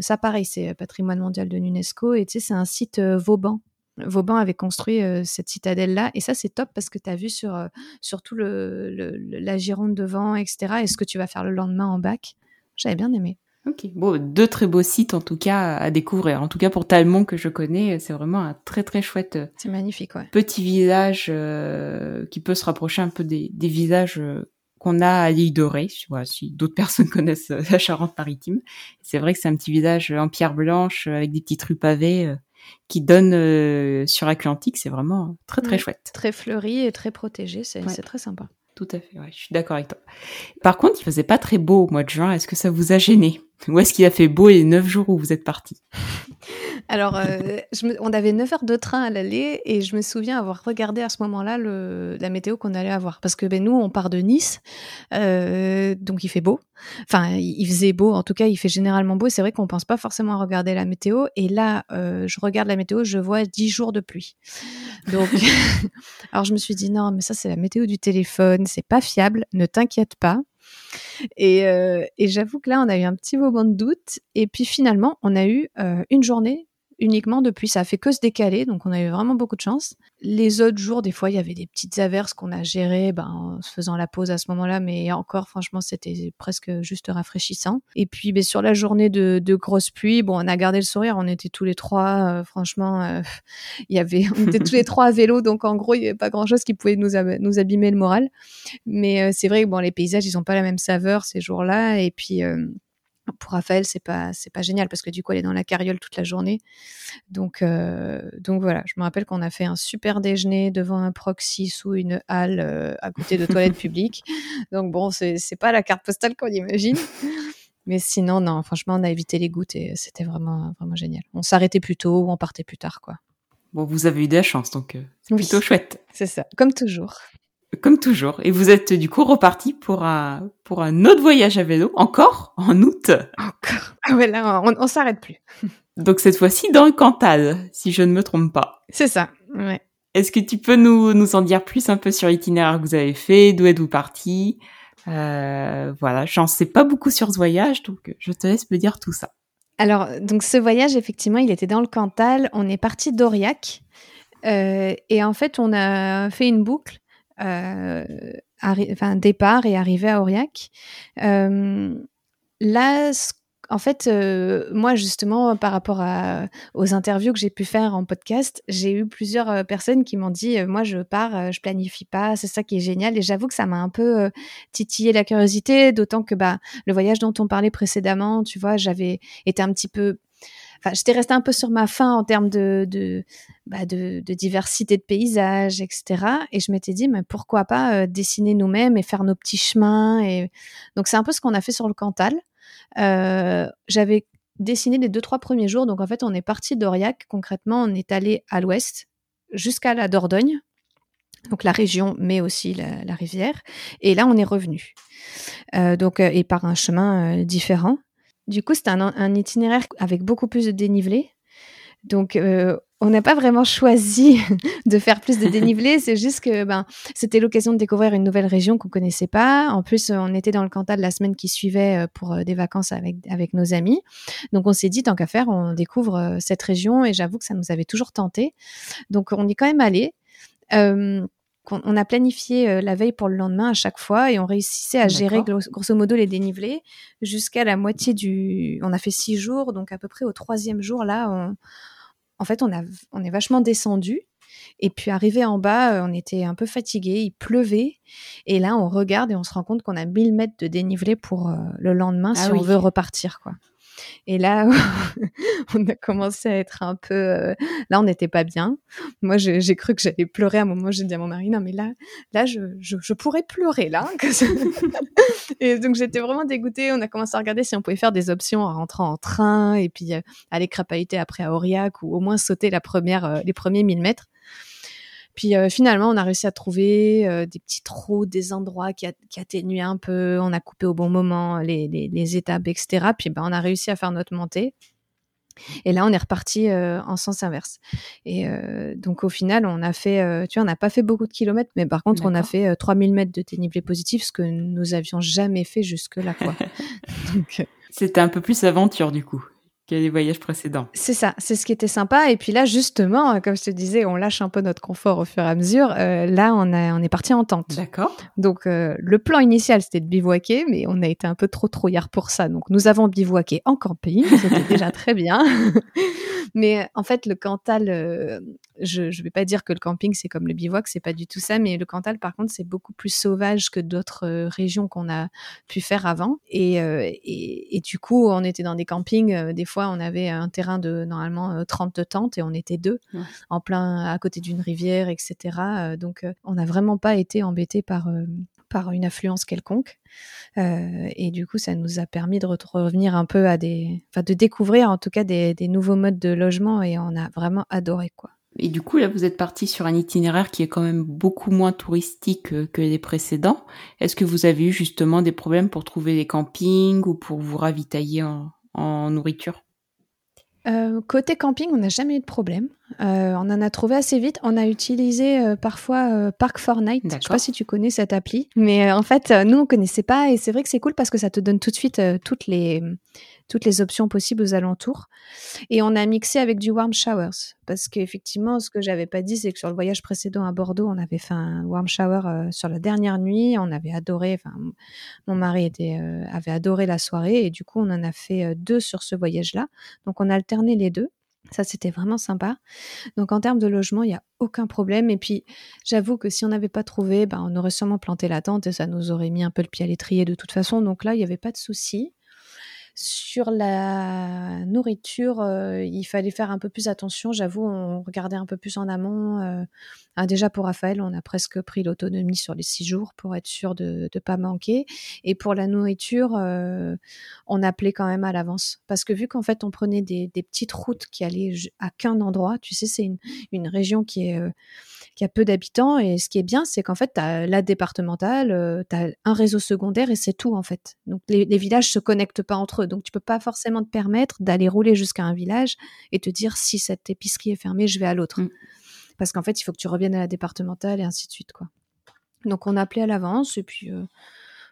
ça, pareil, c'est patrimoine mondial de l'UNESCO. Et tu sais, c'est un site Vauban. Vauban avait construit cette citadelle-là. Et ça, c'est top parce que tu as vu sur, sur tout le, la Gironde devant, etc. Et ce que tu vas faire le lendemain en bac? J'avais bien aimé. Ok, bon, deux très beaux sites en tout cas à découvrir. En tout cas pour Talmont que je connais, c'est vraiment un très très chouette. C'est magnifique, ouais. Petit village qui peut se rapprocher un peu des, des villages qu'on a à l'île de Ré, si d'autres personnes connaissent la Charente-Maritime. C'est vrai que c'est un petit village en pierre blanche avec des petites rues pavées qui donne euh, sur Atlantique, c'est vraiment très très chouette. Très fleuri et très protégé, c'est très sympa. Tout à fait, ouais, je suis d'accord avec toi. Par contre, il faisait pas très beau au mois de juin. Est-ce que ça vous a gêné? Ou est-ce qu'il a fait beau les neuf jours où vous êtes parti Alors, euh, on avait 9 heures de train à l'aller et je me souviens avoir regardé à ce moment-là la météo qu'on allait avoir. Parce que ben, nous, on part de Nice, euh, donc il fait beau. Enfin, il faisait beau, en tout cas, il fait généralement beau. C'est vrai qu'on pense pas forcément à regarder la météo. Et là, euh, je regarde la météo, je vois 10 jours de pluie. Donc, alors je me suis dit, non, mais ça, c'est la météo du téléphone, c'est pas fiable, ne t'inquiète pas. Et, et j'avoue que là, on a eu un petit moment de doute. Et puis finalement, on a eu une journée uniquement depuis. Ça a fait que se décaler, donc on a eu vraiment beaucoup de chance. Les autres jours, des fois, il y avait des petites averses qu'on a gérées ben, en se faisant la pause à ce moment-là, mais encore, franchement, c'était presque juste rafraîchissant. Et puis, ben, sur la journée de, de grosse pluie, bon, on a gardé le sourire, on était tous les trois, euh, franchement, euh, il y avait, on était tous les trois à vélo, donc en gros, il n'y avait pas grand-chose qui pouvait nous, abîmer le moral. Mais euh, c'est vrai que bon, les paysages, ils n'ont pas la même saveur ces jours-là, et puis pour Raphaël, c'est pas c'est pas génial parce que du coup elle est dans la carriole toute la journée. Donc euh, donc voilà, je me rappelle qu'on a fait un super déjeuner devant un proxy sous une halle euh, à côté de toilettes publiques. Donc bon, c'est c'est pas la carte postale qu'on imagine. Mais sinon non, franchement, on a évité les gouttes et c'était vraiment vraiment génial. On s'arrêtait plus tôt ou on partait plus tard quoi. Bon, vous avez eu de la chance donc euh, c'est plutôt chouette. C'est ça, comme toujours comme toujours. Et vous êtes du coup reparti pour un, pour un autre voyage à vélo, encore, en août. Encore. Ah ouais, là, on, on s'arrête plus. Donc cette fois-ci dans le Cantal, si je ne me trompe pas. C'est ça, ouais. Est-ce que tu peux nous, nous en dire plus un peu sur l'itinéraire que vous avez fait, d'où êtes-vous parti euh, Voilà, j'en sais pas beaucoup sur ce voyage, donc je te laisse me dire tout ça. Alors, donc ce voyage, effectivement, il était dans le Cantal. On est parti d'Aurillac. Euh, et en fait, on a fait une boucle euh, enfin, départ et arriver à Aurillac. Euh, là, en fait, euh, moi justement, par rapport aux interviews que j'ai pu faire en podcast, j'ai eu plusieurs euh, personnes qui m'ont dit, euh, moi je pars, je planifie pas, c'est ça qui est génial. Et j'avoue que ça m'a un peu titillé la curiosité, d'autant que bah le voyage dont on parlait précédemment, tu vois, j'avais été un petit peu J'étais restée un peu sur ma faim en termes de, bah diversité de paysages, etc. Et je m'étais dit, mais pourquoi pas dessiner nous-mêmes et faire nos petits chemins. Donc c'est un peu ce qu'on a fait sur le Cantal. Euh, j'avais dessiné les deux, trois premiers jours. Donc, en fait, on est parti d'Aurillac. Concrètement, on est allé à l'ouest jusqu'à la Dordogne. Donc, la région, mais aussi la, rivière. Et là, on est revenu. Euh, donc, euh, et par un chemin différent. Du coup, c'était un, un, itinéraire avec beaucoup plus de dénivelé. Donc, on n'a pas vraiment choisi de faire plus de dénivelé, c'est juste que ben c'était l'occasion de découvrir une nouvelle région qu'on connaissait pas. En plus, on était dans le Cantal la semaine qui suivait euh, pour euh, des vacances avec avec nos amis. Donc on s'est dit tant qu'à faire, on découvre euh, cette région et j'avoue que ça nous avait toujours tenté. Donc on y est quand même allé. Euh, on a planifié la veille pour le lendemain à chaque fois et on réussissait à gérer grosso modo les dénivelés jusqu'à la moitié du. On a fait six jours, donc à peu près au troisième jour là, on en fait, on, a, on est vachement descendu. Et puis arrivé en bas, euh, on était un peu fatigué, il pleuvait. Et là, on regarde et on se rend compte qu'on a 1000 mètres de dénivelé pour euh, le lendemain ah si on veut repartir. quoi. Et là, on a commencé à être un peu. Euh, là, on n'était pas bien. Moi, j'ai cru que j'allais pleurer à un moment. J'ai dit à mon mari, non, mais là, là, je, je, pourrais pleurer là. et donc, j'étais vraiment dégoûtée. On a commencé à regarder si on pouvait faire des options en rentrant en train et puis euh, aller crapahuter après à Aurillac ou au moins sauter la première, euh, les premiers 1000 mètres. Puis euh, finalement, on a réussi à trouver euh, des petits trous, des endroits qui, atténuaient un peu. On a coupé au bon moment les, les, étapes, etc. Puis ben, on a réussi à faire notre montée. Et là, on est reparti euh, en sens inverse. Et donc, au final, on a fait, tu vois, on n'a pas fait beaucoup de kilomètres, mais par contre, on a fait 3000 mètres de dénivelé positif, ce que nous avions jamais fait jusque-là, quoi. C'était un peu plus aventure, du coup que les voyages précédents. C'est ça, c'est ce qui était sympa. Et puis là, justement, comme je te disais, on lâche un peu notre confort au fur et à mesure. Euh, là, on, a, on est parti en tente. D'accord. Donc, euh, le plan initial, c'était de bivouaquer, mais on a été un peu trop trouillard pour ça. Donc, nous avons bivouaqué en camping. C'était déjà très bien. mais en fait, le Cantal, euh, je ne vais pas dire que le camping, c'est comme le bivouac, c'est pas du tout ça. Mais le Cantal, par contre, c'est beaucoup plus sauvage que d'autres régions qu'on a pu faire avant. Et, et, et, du coup, on était dans des campings, des fois, on avait un terrain de normalement 30 euh, tentes et on était deux, en plein à côté d'une rivière, etc. Euh, donc, euh, on n'a vraiment pas été embêté par par une affluence quelconque. et du coup, ça nous a permis de revenir un peu à des, enfin, de découvrir en tout cas des, nouveaux modes de logement et on a vraiment adoré quoi. Et du coup, là, vous êtes parti sur un itinéraire qui est quand même beaucoup moins touristique que les précédents. Est-ce que vous avez eu justement des problèmes pour trouver des campings ou pour vous ravitailler en nourriture? Euh, côté camping, on n'a jamais eu de problème. Euh, on en a trouvé assez vite. On a utilisé euh, parfois Park Fortnite. Je sais pas si tu connais cette appli, mais en fait, nous on connaissait pas et c'est vrai que c'est cool parce que ça te donne tout de suite toutes les toutes les options possibles aux alentours. Et on a mixé avec du warm showers. Parce qu'effectivement, ce que j'avais pas dit, c'est que sur le voyage précédent à Bordeaux, on avait fait un warm shower euh, sur la dernière nuit. On avait adoré, mon mari euh, avait adoré la soirée. Et du coup, on en a fait euh, deux sur ce voyage-là. Donc, on a alterné les deux. Ça, c'était vraiment sympa. Donc, en termes de logement, il n'y a aucun problème. Et puis, j'avoue que si on n'avait pas trouvé, ben, on aurait sûrement planté la tente et ça nous aurait mis un peu le pied à l'étrier de toute façon. Donc là, il n'y avait pas de souci. Sur la nourriture, euh, il fallait faire un peu plus attention. J'avoue, on regardait un peu plus en amont. Euh, ah, déjà pour Raphaël, on a presque pris l'autonomie sur les six jours pour être sûr de ne pas manquer. Et pour la nourriture, euh, on appelait quand même à l'avance. Parce que vu qu'en fait, on prenait des, petites routes qui allaient à qu'un endroit, tu sais, c'est une, une région qui est qui a peu d'habitants. Et ce qui est bien, c'est qu'en fait, tu as la départementale, euh, tu as un réseau secondaire et c'est tout, en fait. Donc, les, les, villages se connectent pas entre eux. Donc, tu peux pas forcément te permettre d'aller rouler jusqu'à un village et te dire si cette épicerie est fermée, je vais à l'autre. Mm. Parce qu'en fait, il faut que tu reviennes à la départementale et ainsi de suite, quoi. Donc, on a appelé à l'avance et puis. Euh,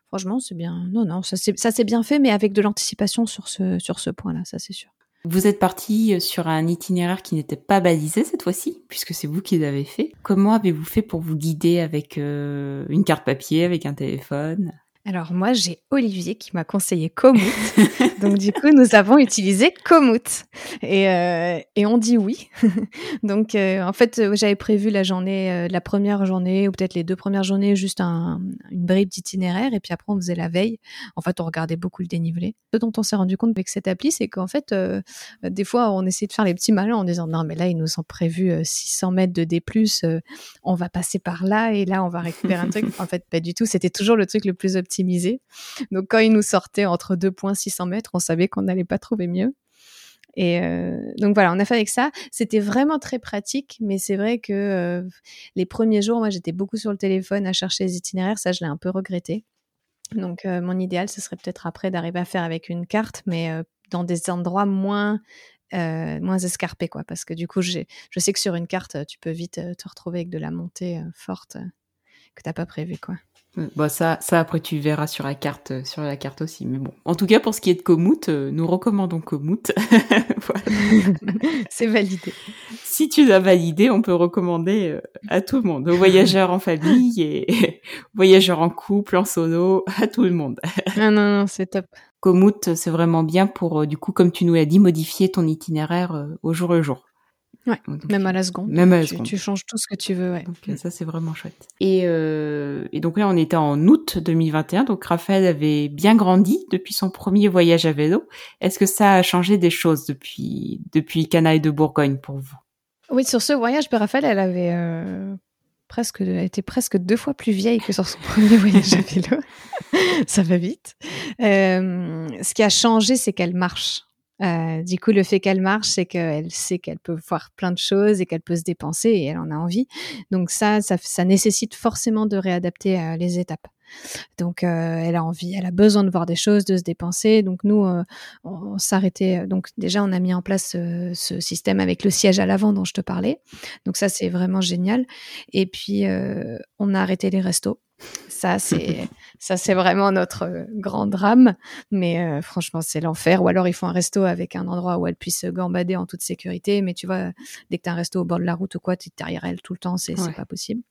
franchement, c'est bien. Non, non, ça s'est bien fait, mais avec de l'anticipation sur ce, sur ce point-là, ça c'est sûr. Vous êtes parti euh, sur un itinéraire qui n'était pas balisé cette fois-ci, puisque c'est vous qui l'avez fait. Comment avez-vous fait pour vous guider avec euh, une carte papier, avec un téléphone? Alors moi, j'ai Olivier qui m'a conseillé Komoot. Donc du coup, nous avons utilisé Komoot. Et, euh, et on dit oui. Donc euh, en fait, euh, j'avais prévu la journée, la première journée ou peut-être les deux premières journées, juste un, une bribe d'itinéraire. Et puis après, on faisait la veille. En fait, on regardait beaucoup le dénivelé. Ce dont on s'est rendu compte avec cette appli, c'est qu'en fait, des fois, on essayait de faire les petits malins en disant non, mais là, ils nous ont prévu 600 mètres de D+, on va passer par là et là, on va récupérer un truc. En fait, pas du tout. C'était toujours le truc le plus optimal donc quand il nous sortait entre deux points 600 mètres, on savait qu'on n'allait pas trouver mieux. Et euh, donc voilà, on a fait avec ça. C'était vraiment très pratique, mais c'est vrai que euh, les premiers jours, moi, j'étais beaucoup sur le téléphone à chercher les itinéraires. Ça, je l'ai un peu regretté. Donc euh, mon idéal, ce serait peut-être après d'arriver à faire avec une carte, mais dans des endroits moins moins escarpés, quoi. Parce que du coup, je sais que sur une carte, tu peux vite te retrouver avec de la montée forte que t'as pas prévu, quoi. Bon, ça, ça après tu verras sur la carte, euh, sur la carte aussi. Mais bon, en tout cas pour ce qui est de Komoot, euh, nous recommandons Komoot. C'est validé. Si tu l'as validé, on peut recommander euh, à tout le monde, aux voyageurs en famille et aux voyageurs en couple, en solo, à tout le monde. non, non, non, c'est top. Komoot, c'est vraiment bien pour, du coup, comme tu nous l'as dit, modifier ton itinéraire au jour le jour. Ouais, même à la seconde. Même à la seconde. Tu changes tout ce que tu veux, ouais. Donc ça, c'est vraiment chouette. Et, euh, et donc là, on était en août 2021. Donc Raphaël avait bien grandi depuis son premier voyage à vélo. Est-ce que ça a changé des choses depuis, depuis Canaille de Bourgogne pour vous? Oui, sur ce voyage, ben, Raphaël, elle avait euh, presque, elle était presque deux fois plus vieille que sur son premier voyage à vélo. ça va vite. Euh, ce qui a changé, c'est qu'elle marche. Euh, du coup, le fait qu'elle marche, c'est qu'elle sait qu'elle peut voir plein de choses et qu'elle peut se dépenser et elle en a envie. Donc ça, ça, ça nécessite forcément de réadapter euh, les étapes. Donc euh, elle a envie, elle a besoin de voir des choses, de se dépenser. Donc nous, euh, on, s'arrêtait. Donc déjà, on a mis en place ce système avec le siège à l'avant dont je te parlais. Donc ça, c'est vraiment génial. Et puis on a arrêté les restos. Ça, c'est ça, c'est vraiment notre euh, grand drame. Mais euh, franchement, c'est l'enfer. Ou alors, il faut un resto avec un endroit où elle puisse gambader en toute sécurité. Mais tu vois, dès que tu as un resto au bord de la route ou quoi, tu es derrière elle tout le temps. C'est pas possible.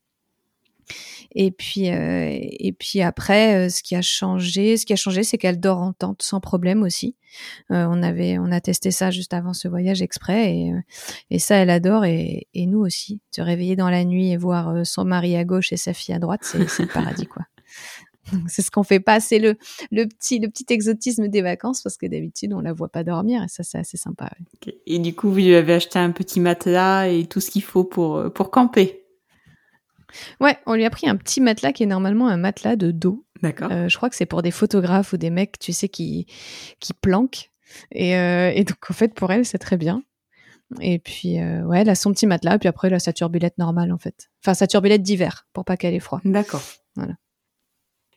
Et puis, euh, et puis après, ce qui a changé, ce qui a changé, c'est qu'elle dort en tente sans problème aussi. on avait, on a testé ça juste avant ce voyage exprès, et, ça, elle adore, et, nous aussi. Se réveiller dans la nuit et voir son mari à gauche et sa fille à droite, c'est le paradis, quoi. C'est ce qu'on fait pas, c'est le, petit, le petit exotisme des vacances parce que d'habitude on la voit pas dormir et ça c'est assez sympa. Et du coup vous lui avez acheté un petit matelas et tout ce qu'il faut pour, euh, pour camper? Ouais, on lui a pris un petit matelas qui est normalement un matelas de dos. D'accord. Euh, je crois que c'est pour des photographes ou des mecs, tu sais, qui, qui planquent. Et, euh, et donc en fait pour elle c'est très bien. Et puis, ouais, elle a son petit matelas, puis après, elle a sa turbulette normale, en fait. Enfin, sa turbulette d'hiver, pour pas qu'elle ait froid. D'accord. Voilà.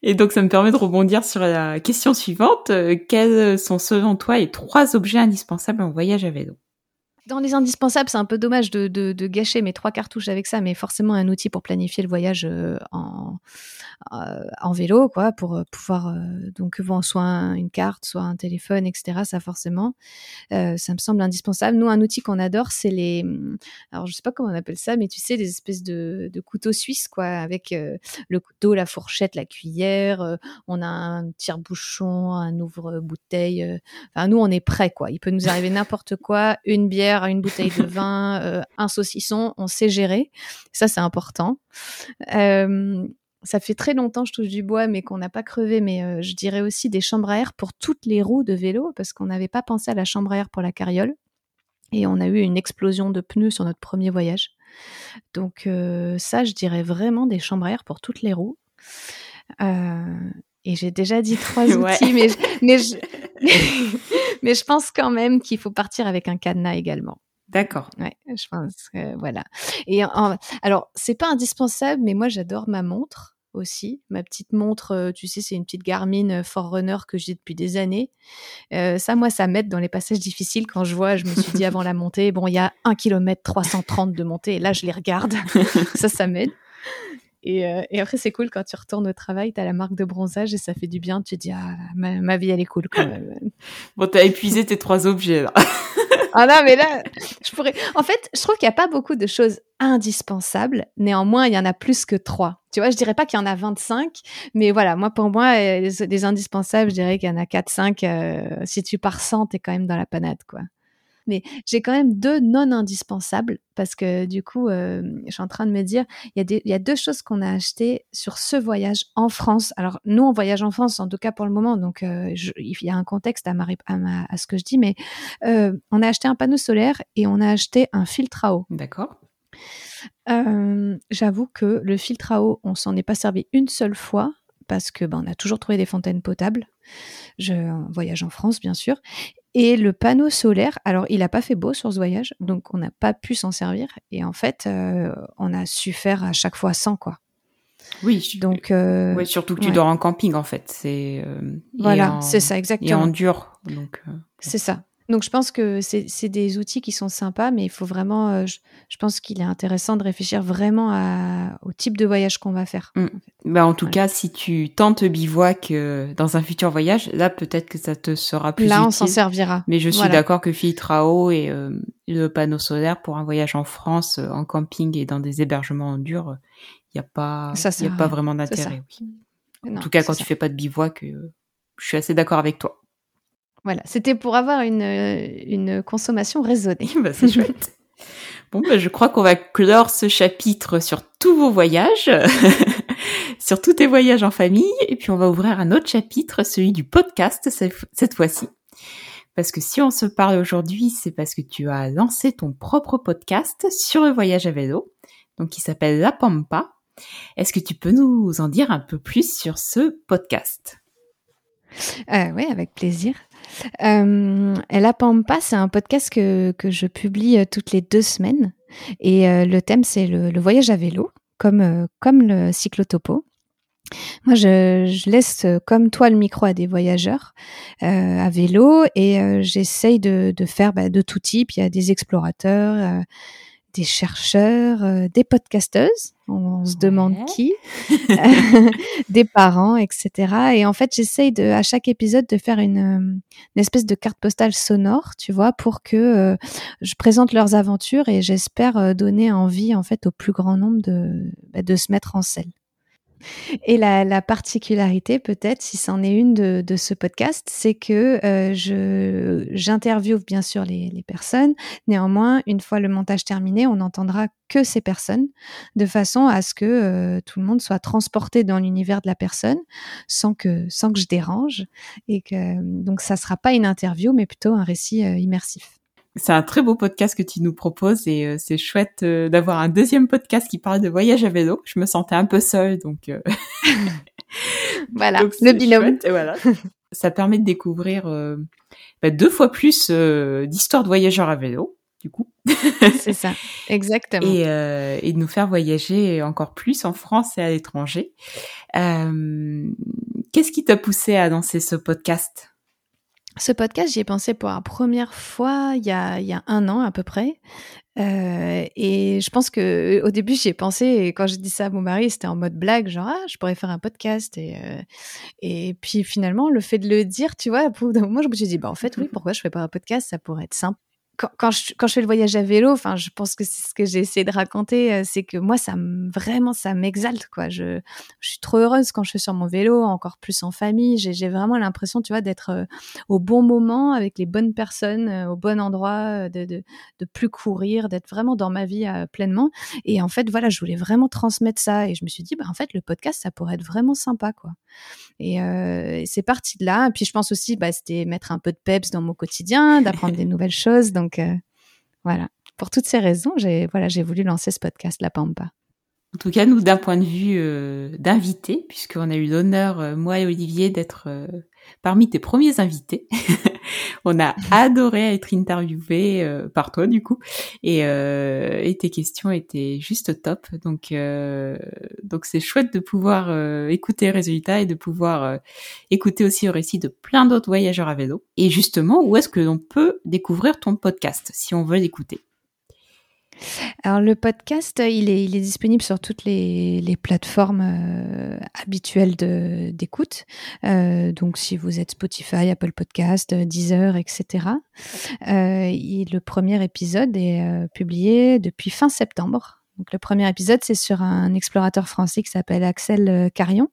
Et donc ça me permet de rebondir sur la question suivante. Euh, quels sont selon toi les trois objets indispensables en voyage à vélo? Dans les indispensables, c'est un peu dommage de, gâcher mes trois cartouches avec ça, mais forcément un outil pour planifier le voyage euh, en, euh, en vélo, quoi, pour euh, pouvoir donc bon, soit une carte, soit un téléphone, etc. Ça forcément, ça me semble indispensable. Nous, un outil qu'on adore, c'est les, alors je sais pas comment on appelle ça, mais tu sais, des espèces de, de couteaux suisses, quoi, avec le couteau, la fourchette, la cuillère. on a un tire-bouchon, un ouvre-bouteille. Enfin, nous, on est prêt, quoi. Il peut nous arriver n'importe quoi, une bière une bouteille de vin, euh, un saucisson, on sait gérer. Ça, c'est important. Euh, ça fait très longtemps, je touche du bois, mais qu'on n'a pas crevé. Mais euh, je dirais aussi des chambres à air pour toutes les roues de vélo, parce qu'on n'avait pas pensé à la chambre à air pour la carriole. Et on a eu une explosion de pneus sur notre premier voyage. Donc ça, je dirais vraiment des chambres à air pour toutes les roues. et j'ai déjà dit trois outils, mais, mais, je, mais je pense quand même qu'il faut partir avec un cadenas également. D'accord. Ouais, je pense que voilà. Et alors, c'est pas indispensable, mais moi j'adore ma montre aussi. Ma petite montre, euh, tu sais, c'est une petite Garmin euh, Forerunner que j'ai depuis des années. Euh, ça, moi, ça m'aide dans les passages difficiles quand je vois, je me suis dit avant la montée, bon, il y a 1 km 330 de montée, et là, je les regarde. ça, ça m'aide. Euh, et, après, c'est cool quand tu retournes au travail, tu as la marque de bronzage et ça fait du bien. Tu te dis, ah, ma, vie, elle est cool quand même. bon, t'as épuisé tes trois objets là. ah non, mais là, je pourrais. En fait, je trouve qu'il n'y a pas beaucoup de choses indispensables. Néanmoins, il y en a plus que trois. Tu vois, je dirais pas qu'il y en a 25, mais voilà, moi, pour moi, euh, des indispensables, je dirais qu'il y en a 4, 5. Euh, si tu pars 100, t'es quand même dans la panade, quoi mais j'ai quand même deux non indispensables parce que du coup, euh, je suis en train de me dire, il y, a il y a deux choses qu'on a achetées sur ce voyage en France. Alors, nous, on voyage en France, en tout cas pour le moment, donc euh, il y a un contexte à, ma, à, à, ce que je dis, mais euh, on a acheté un panneau solaire et on a acheté un filtre à eau. D'accord. J'avoue que le filtre à eau, on s'en est pas servi une seule fois parce que ben, on a toujours trouvé des fontaines potables. Je voyage en France, bien sûr. Et le panneau solaire, alors il n'a pas fait beau sur ce voyage, donc on n'a pas pu s'en servir. Et en fait, euh, on a su faire à chaque fois sans quoi. Oui, donc euh, surtout que tu dors en camping en fait. C'est euh, voilà, c'est ça exactement. Et en dur, donc. c'est ça. Donc je pense que c'est des outils qui sont sympas, mais il faut vraiment, euh, je, pense qu'il est intéressant de réfléchir vraiment à, au type de voyage qu'on va faire. Mm. En, bah, en tout cas, si tu tentes bivouac euh, dans un futur voyage, là peut-être que ça te sera plus là, on s'en servira. Mais je suis d'accord que eau et euh, le panneau solaire pour un voyage en France, en camping et dans des hébergements en dur, il n'y a pas, y a pas vraiment d'intérêt. En tout cas, quand tu fais pas de bivouac, je suis assez d'accord avec toi. Voilà, c'était pour avoir une, une consommation raisonnée. bah, c'est chouette. Bon, bah, je crois qu'on va clore ce chapitre sur tous vos voyages, sur tous tes voyages en famille, et puis on va ouvrir un autre chapitre, celui du podcast cette fois-ci. Parce que si on se parle aujourd'hui, c'est parce que tu as lancé ton propre podcast sur le voyage à vélo, donc qui s'appelle La Pampa. Est-ce que tu peux nous en dire un peu plus sur ce podcast? Euh, Oui, avec plaisir. Euh, La Pampa, c'est un podcast que, que je publie euh, toutes les deux semaines. Et euh, le thème, c'est le, voyage à vélo, comme, euh, comme le cyclotopo. Moi, je, laisse comme toi le micro à des voyageurs à vélo et j'essaye de, de, faire bah, de tout type. Il y a des explorateurs, des chercheurs, des podcasteuses, on, se demande qui, des parents, etc. Et en fait, j'essaye de, à chaque épisode de faire une, euh, une, espèce de carte postale sonore, tu vois, pour que euh, je présente leurs aventures et j'espère donner envie, en fait, au plus grand nombre de, bah, de se mettre en selle. Et la, la particularité, peut-être, si c'en est une de, ce podcast, c'est que euh, j'interviewe bien sûr les, personnes. Néanmoins, une fois le montage terminé, on n'entendra que ces personnes, de façon à ce que euh, tout le monde soit transporté dans l'univers de la personne, sans que je dérange, et donc ça sera pas une interview, mais plutôt un récit euh, immersif. C'est un très beau podcast que tu nous proposes et euh, c'est chouette euh, d'avoir un deuxième podcast qui parle de voyage à vélo. Je me sentais un peu seule, donc euh, voilà le binôme. voilà, ça permet de découvrir bah, deux fois plus d'histoires de voyageurs à vélo, du coup. c'est ça, exactement. Et, et, de nous faire voyager encore plus en France et à l'étranger. Qu'est-ce qui t'a poussé à lancer ce podcast? Ce podcast, j'y ai pensé pour la première fois il y a, un an à peu près. Euh, et je pense que au début j'y ai pensé et quand j'ai dit ça à mon mari c'était en mode blague genre ah je pourrais faire un podcast et euh, puis finalement le fait de le dire tu vois bout d'un moment je me suis dit bah en fait oui pourquoi je fais pas un podcast? Ça pourrait être simple quand, je, quand je fais le voyage à vélo, enfin, je pense que c'est ce que j'ai essayé de raconter, euh, c'est que moi, ça vraiment, ça m'exalte, quoi. Je, je suis trop heureuse quand je suis sur mon vélo, encore plus en famille. J'ai vraiment l'impression, tu vois, d'être euh, au bon moment avec les bonnes personnes, euh, au bon endroit, de, de, de plus courir, d'être vraiment dans ma vie pleinement. Et en fait, voilà, je voulais vraiment transmettre ça. Et je me suis dit, bah, en fait, le podcast, ça pourrait être vraiment sympa, quoi. Et, euh, c'est parti de là. Et puis, je pense aussi, bah, c'était mettre un peu de peps dans mon quotidien, d'apprendre des nouvelles choses. Donc, donc euh, voilà, pour toutes ces raisons, j'ai voulu lancer ce podcast La Pampa. En tout cas, nous, d'un point de vue euh, d'invité, puisqu'on a eu l'honneur, euh, moi et Olivier, d'être parmi tes premiers invités. on a adoré être interviewé euh, par toi du coup et, euh, et, tes questions étaient juste top. Donc euh, donc c'est chouette de pouvoir écouter les résultats et de pouvoir écouter aussi le récit de plein d'autres voyageurs à vélo. Et justement, où est-ce que l'on peut découvrir ton podcast si on veut l'écouter? Alors le podcast, il est, il est disponible sur toutes les, plateformes euh, habituelles d'écoute. Euh, donc si vous êtes Spotify, Apple Podcast, Deezer, etc. Euh, le premier épisode est euh, publié depuis fin septembre. Donc le premier épisode, c'est sur un explorateur français qui s'appelle Axel euh, Carion,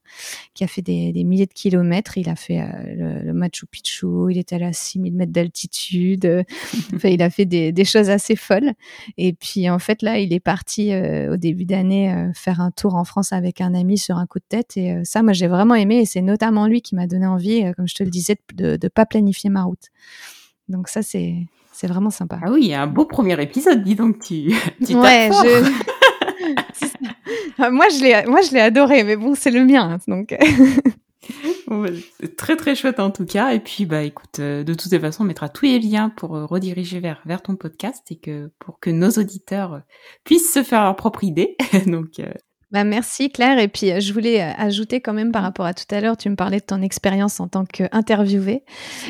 qui a fait des, des, milliers de kilomètres. Il a fait euh, le, le, Machu Picchu, il est allé à 6000 mètres d'altitude. enfin, il a fait des, des, choses assez folles. Et puis en fait, là, il est parti euh, au début d'année euh, faire un tour en France avec un ami sur un coup de tête. Et euh, ça, moi, j'ai vraiment aimé. Et c'est notamment lui qui m'a donné envie, comme je te le disais, de ne pas planifier ma route. Donc ça, c'est c'est vraiment sympa. Ah oui, il y a un beau premier épisode, dis donc, tu, tu ouais, je... moi, je l'ai, moi, je l'ai adoré, mais bon, c'est le mien, donc. bon, très très chouette en tout cas. Et puis, bah, écoute, euh, de toutes les façons, on mettra tous les liens pour euh, rediriger vers vers ton podcast et que pour que nos auditeurs puissent se faire leur propre idée. donc. Euh... Bah merci Claire. Et puis je voulais ajouter quand même par rapport à tout à l'heure, tu me parlais de ton expérience en tant qu'interviewée.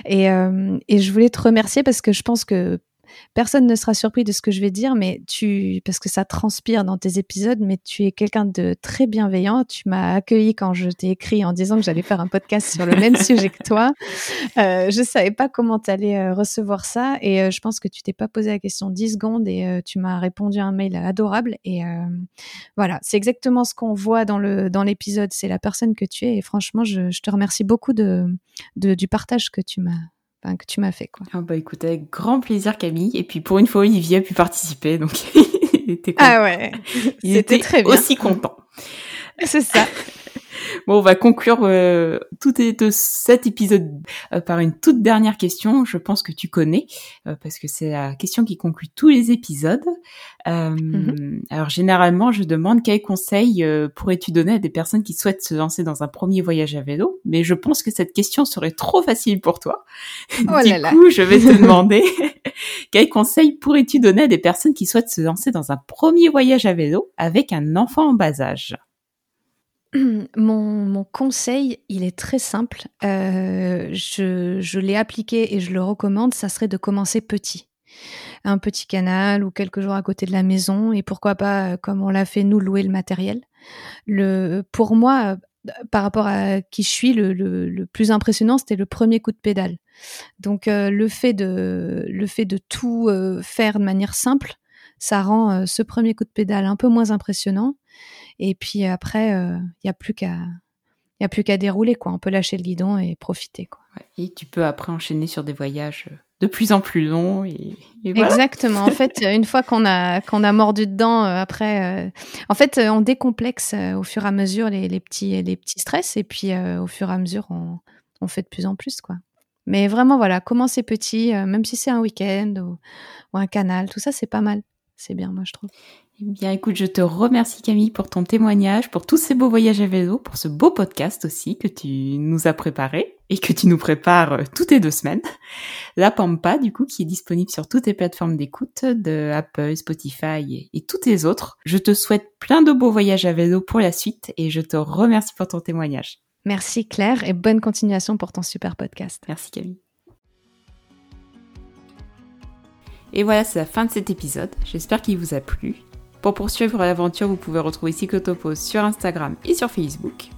Et, euh, et je voulais te remercier parce que je pense que personne ne sera surpris de ce que je vais dire, mais tu, parce que ça transpire dans tes épisodes, mais tu es quelqu'un de très bienveillant. Tu m'as accueilli quand je t'ai écrit en disant que j'allais faire un podcast sur le même sujet que toi. Euh, je savais pas comment tu allais euh, recevoir ça et euh, je pense que tu t'es pas posé la question 10 secondes et euh, tu m'as répondu à un mail adorable et voilà, c'est exactement ce qu'on voit dans le dans l'épisode. C'est la personne que tu es et franchement, je, je te remercie beaucoup de, de du partage que tu m'as Enfin, que tu m'as fait. Quoi. Ah bah écoute, avec grand plaisir Camille. Et puis pour une fois, Olivier a pu participer, donc il était content. Ah ouais, il était très bien. aussi content. C'est ça. Bon, on va conclure euh, tout de cet épisode euh, par une toute dernière question. Je pense que tu connais euh, parce que c'est la question qui conclut tous les épisodes. Mm -hmm. Alors généralement, je demande quels conseils pourrais-tu donner à des personnes qui souhaitent se lancer dans un premier voyage à vélo. Mais je pense que cette question serait trop facile pour toi. Oh du là coup, là. je vais te demander quels conseils pourrais-tu donner à des personnes qui souhaitent se lancer dans un premier voyage à vélo avec un enfant en bas âge? Mon, conseil, il est très simple. Euh, je, l'ai appliqué et je le recommande. Ça serait de commencer petit. Un petit canal ou quelques jours à côté de la maison et pourquoi pas, comme on l'a fait, nous louer le matériel. Pour moi, par rapport à qui je suis, le, plus impressionnant, c'était le premier coup de pédale. Donc euh, le fait de tout euh, faire de manière simple, ça rend euh, ce premier coup de pédale un peu moins impressionnant. Et puis après, il euh, n'y a plus qu'à y a plus qu'à dérouler quoi. On peut lâcher le guidon et profiter quoi. Et tu peux après enchaîner sur des voyages de plus en plus longs et, et voilà. Exactement. En fait, une fois qu'on a qu'on a mordu dedans, euh, après, euh, en fait, on décomplexe euh, au fur et à mesure les, les petits les petits stress et puis euh, au fur et à mesure on, on fait de plus en plus quoi. Mais vraiment voilà, commencer petit, euh, même si c'est un week-end ou, ou un canal, tout ça c'est pas mal. C'est bien, moi je trouve. Eh bien, écoute, je te remercie Camille pour ton témoignage, pour tous ces beaux voyages à vélo, pour ce beau podcast aussi que tu nous as préparé et que tu nous prépares toutes les deux semaines. La Pampa, du coup, qui est disponible sur toutes les plateformes d'écoute de Apple, Spotify et, et toutes les autres. Je te souhaite plein de beaux voyages à vélo pour la suite et je te remercie pour ton témoignage. Merci Claire et bonne continuation pour ton super podcast. Merci Camille. Et voilà, c'est la fin de cet épisode. J'espère qu'il vous a plu. Pour poursuivre l'aventure, vous pouvez retrouver Cyclotopos sur Instagram et sur Facebook.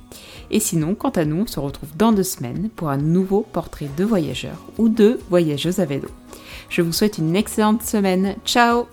Et sinon, quant à nous, on se retrouve dans deux semaines pour un nouveau portrait de voyageurs ou de voyageuses à vélo. Je vous souhaite une excellente semaine. Ciao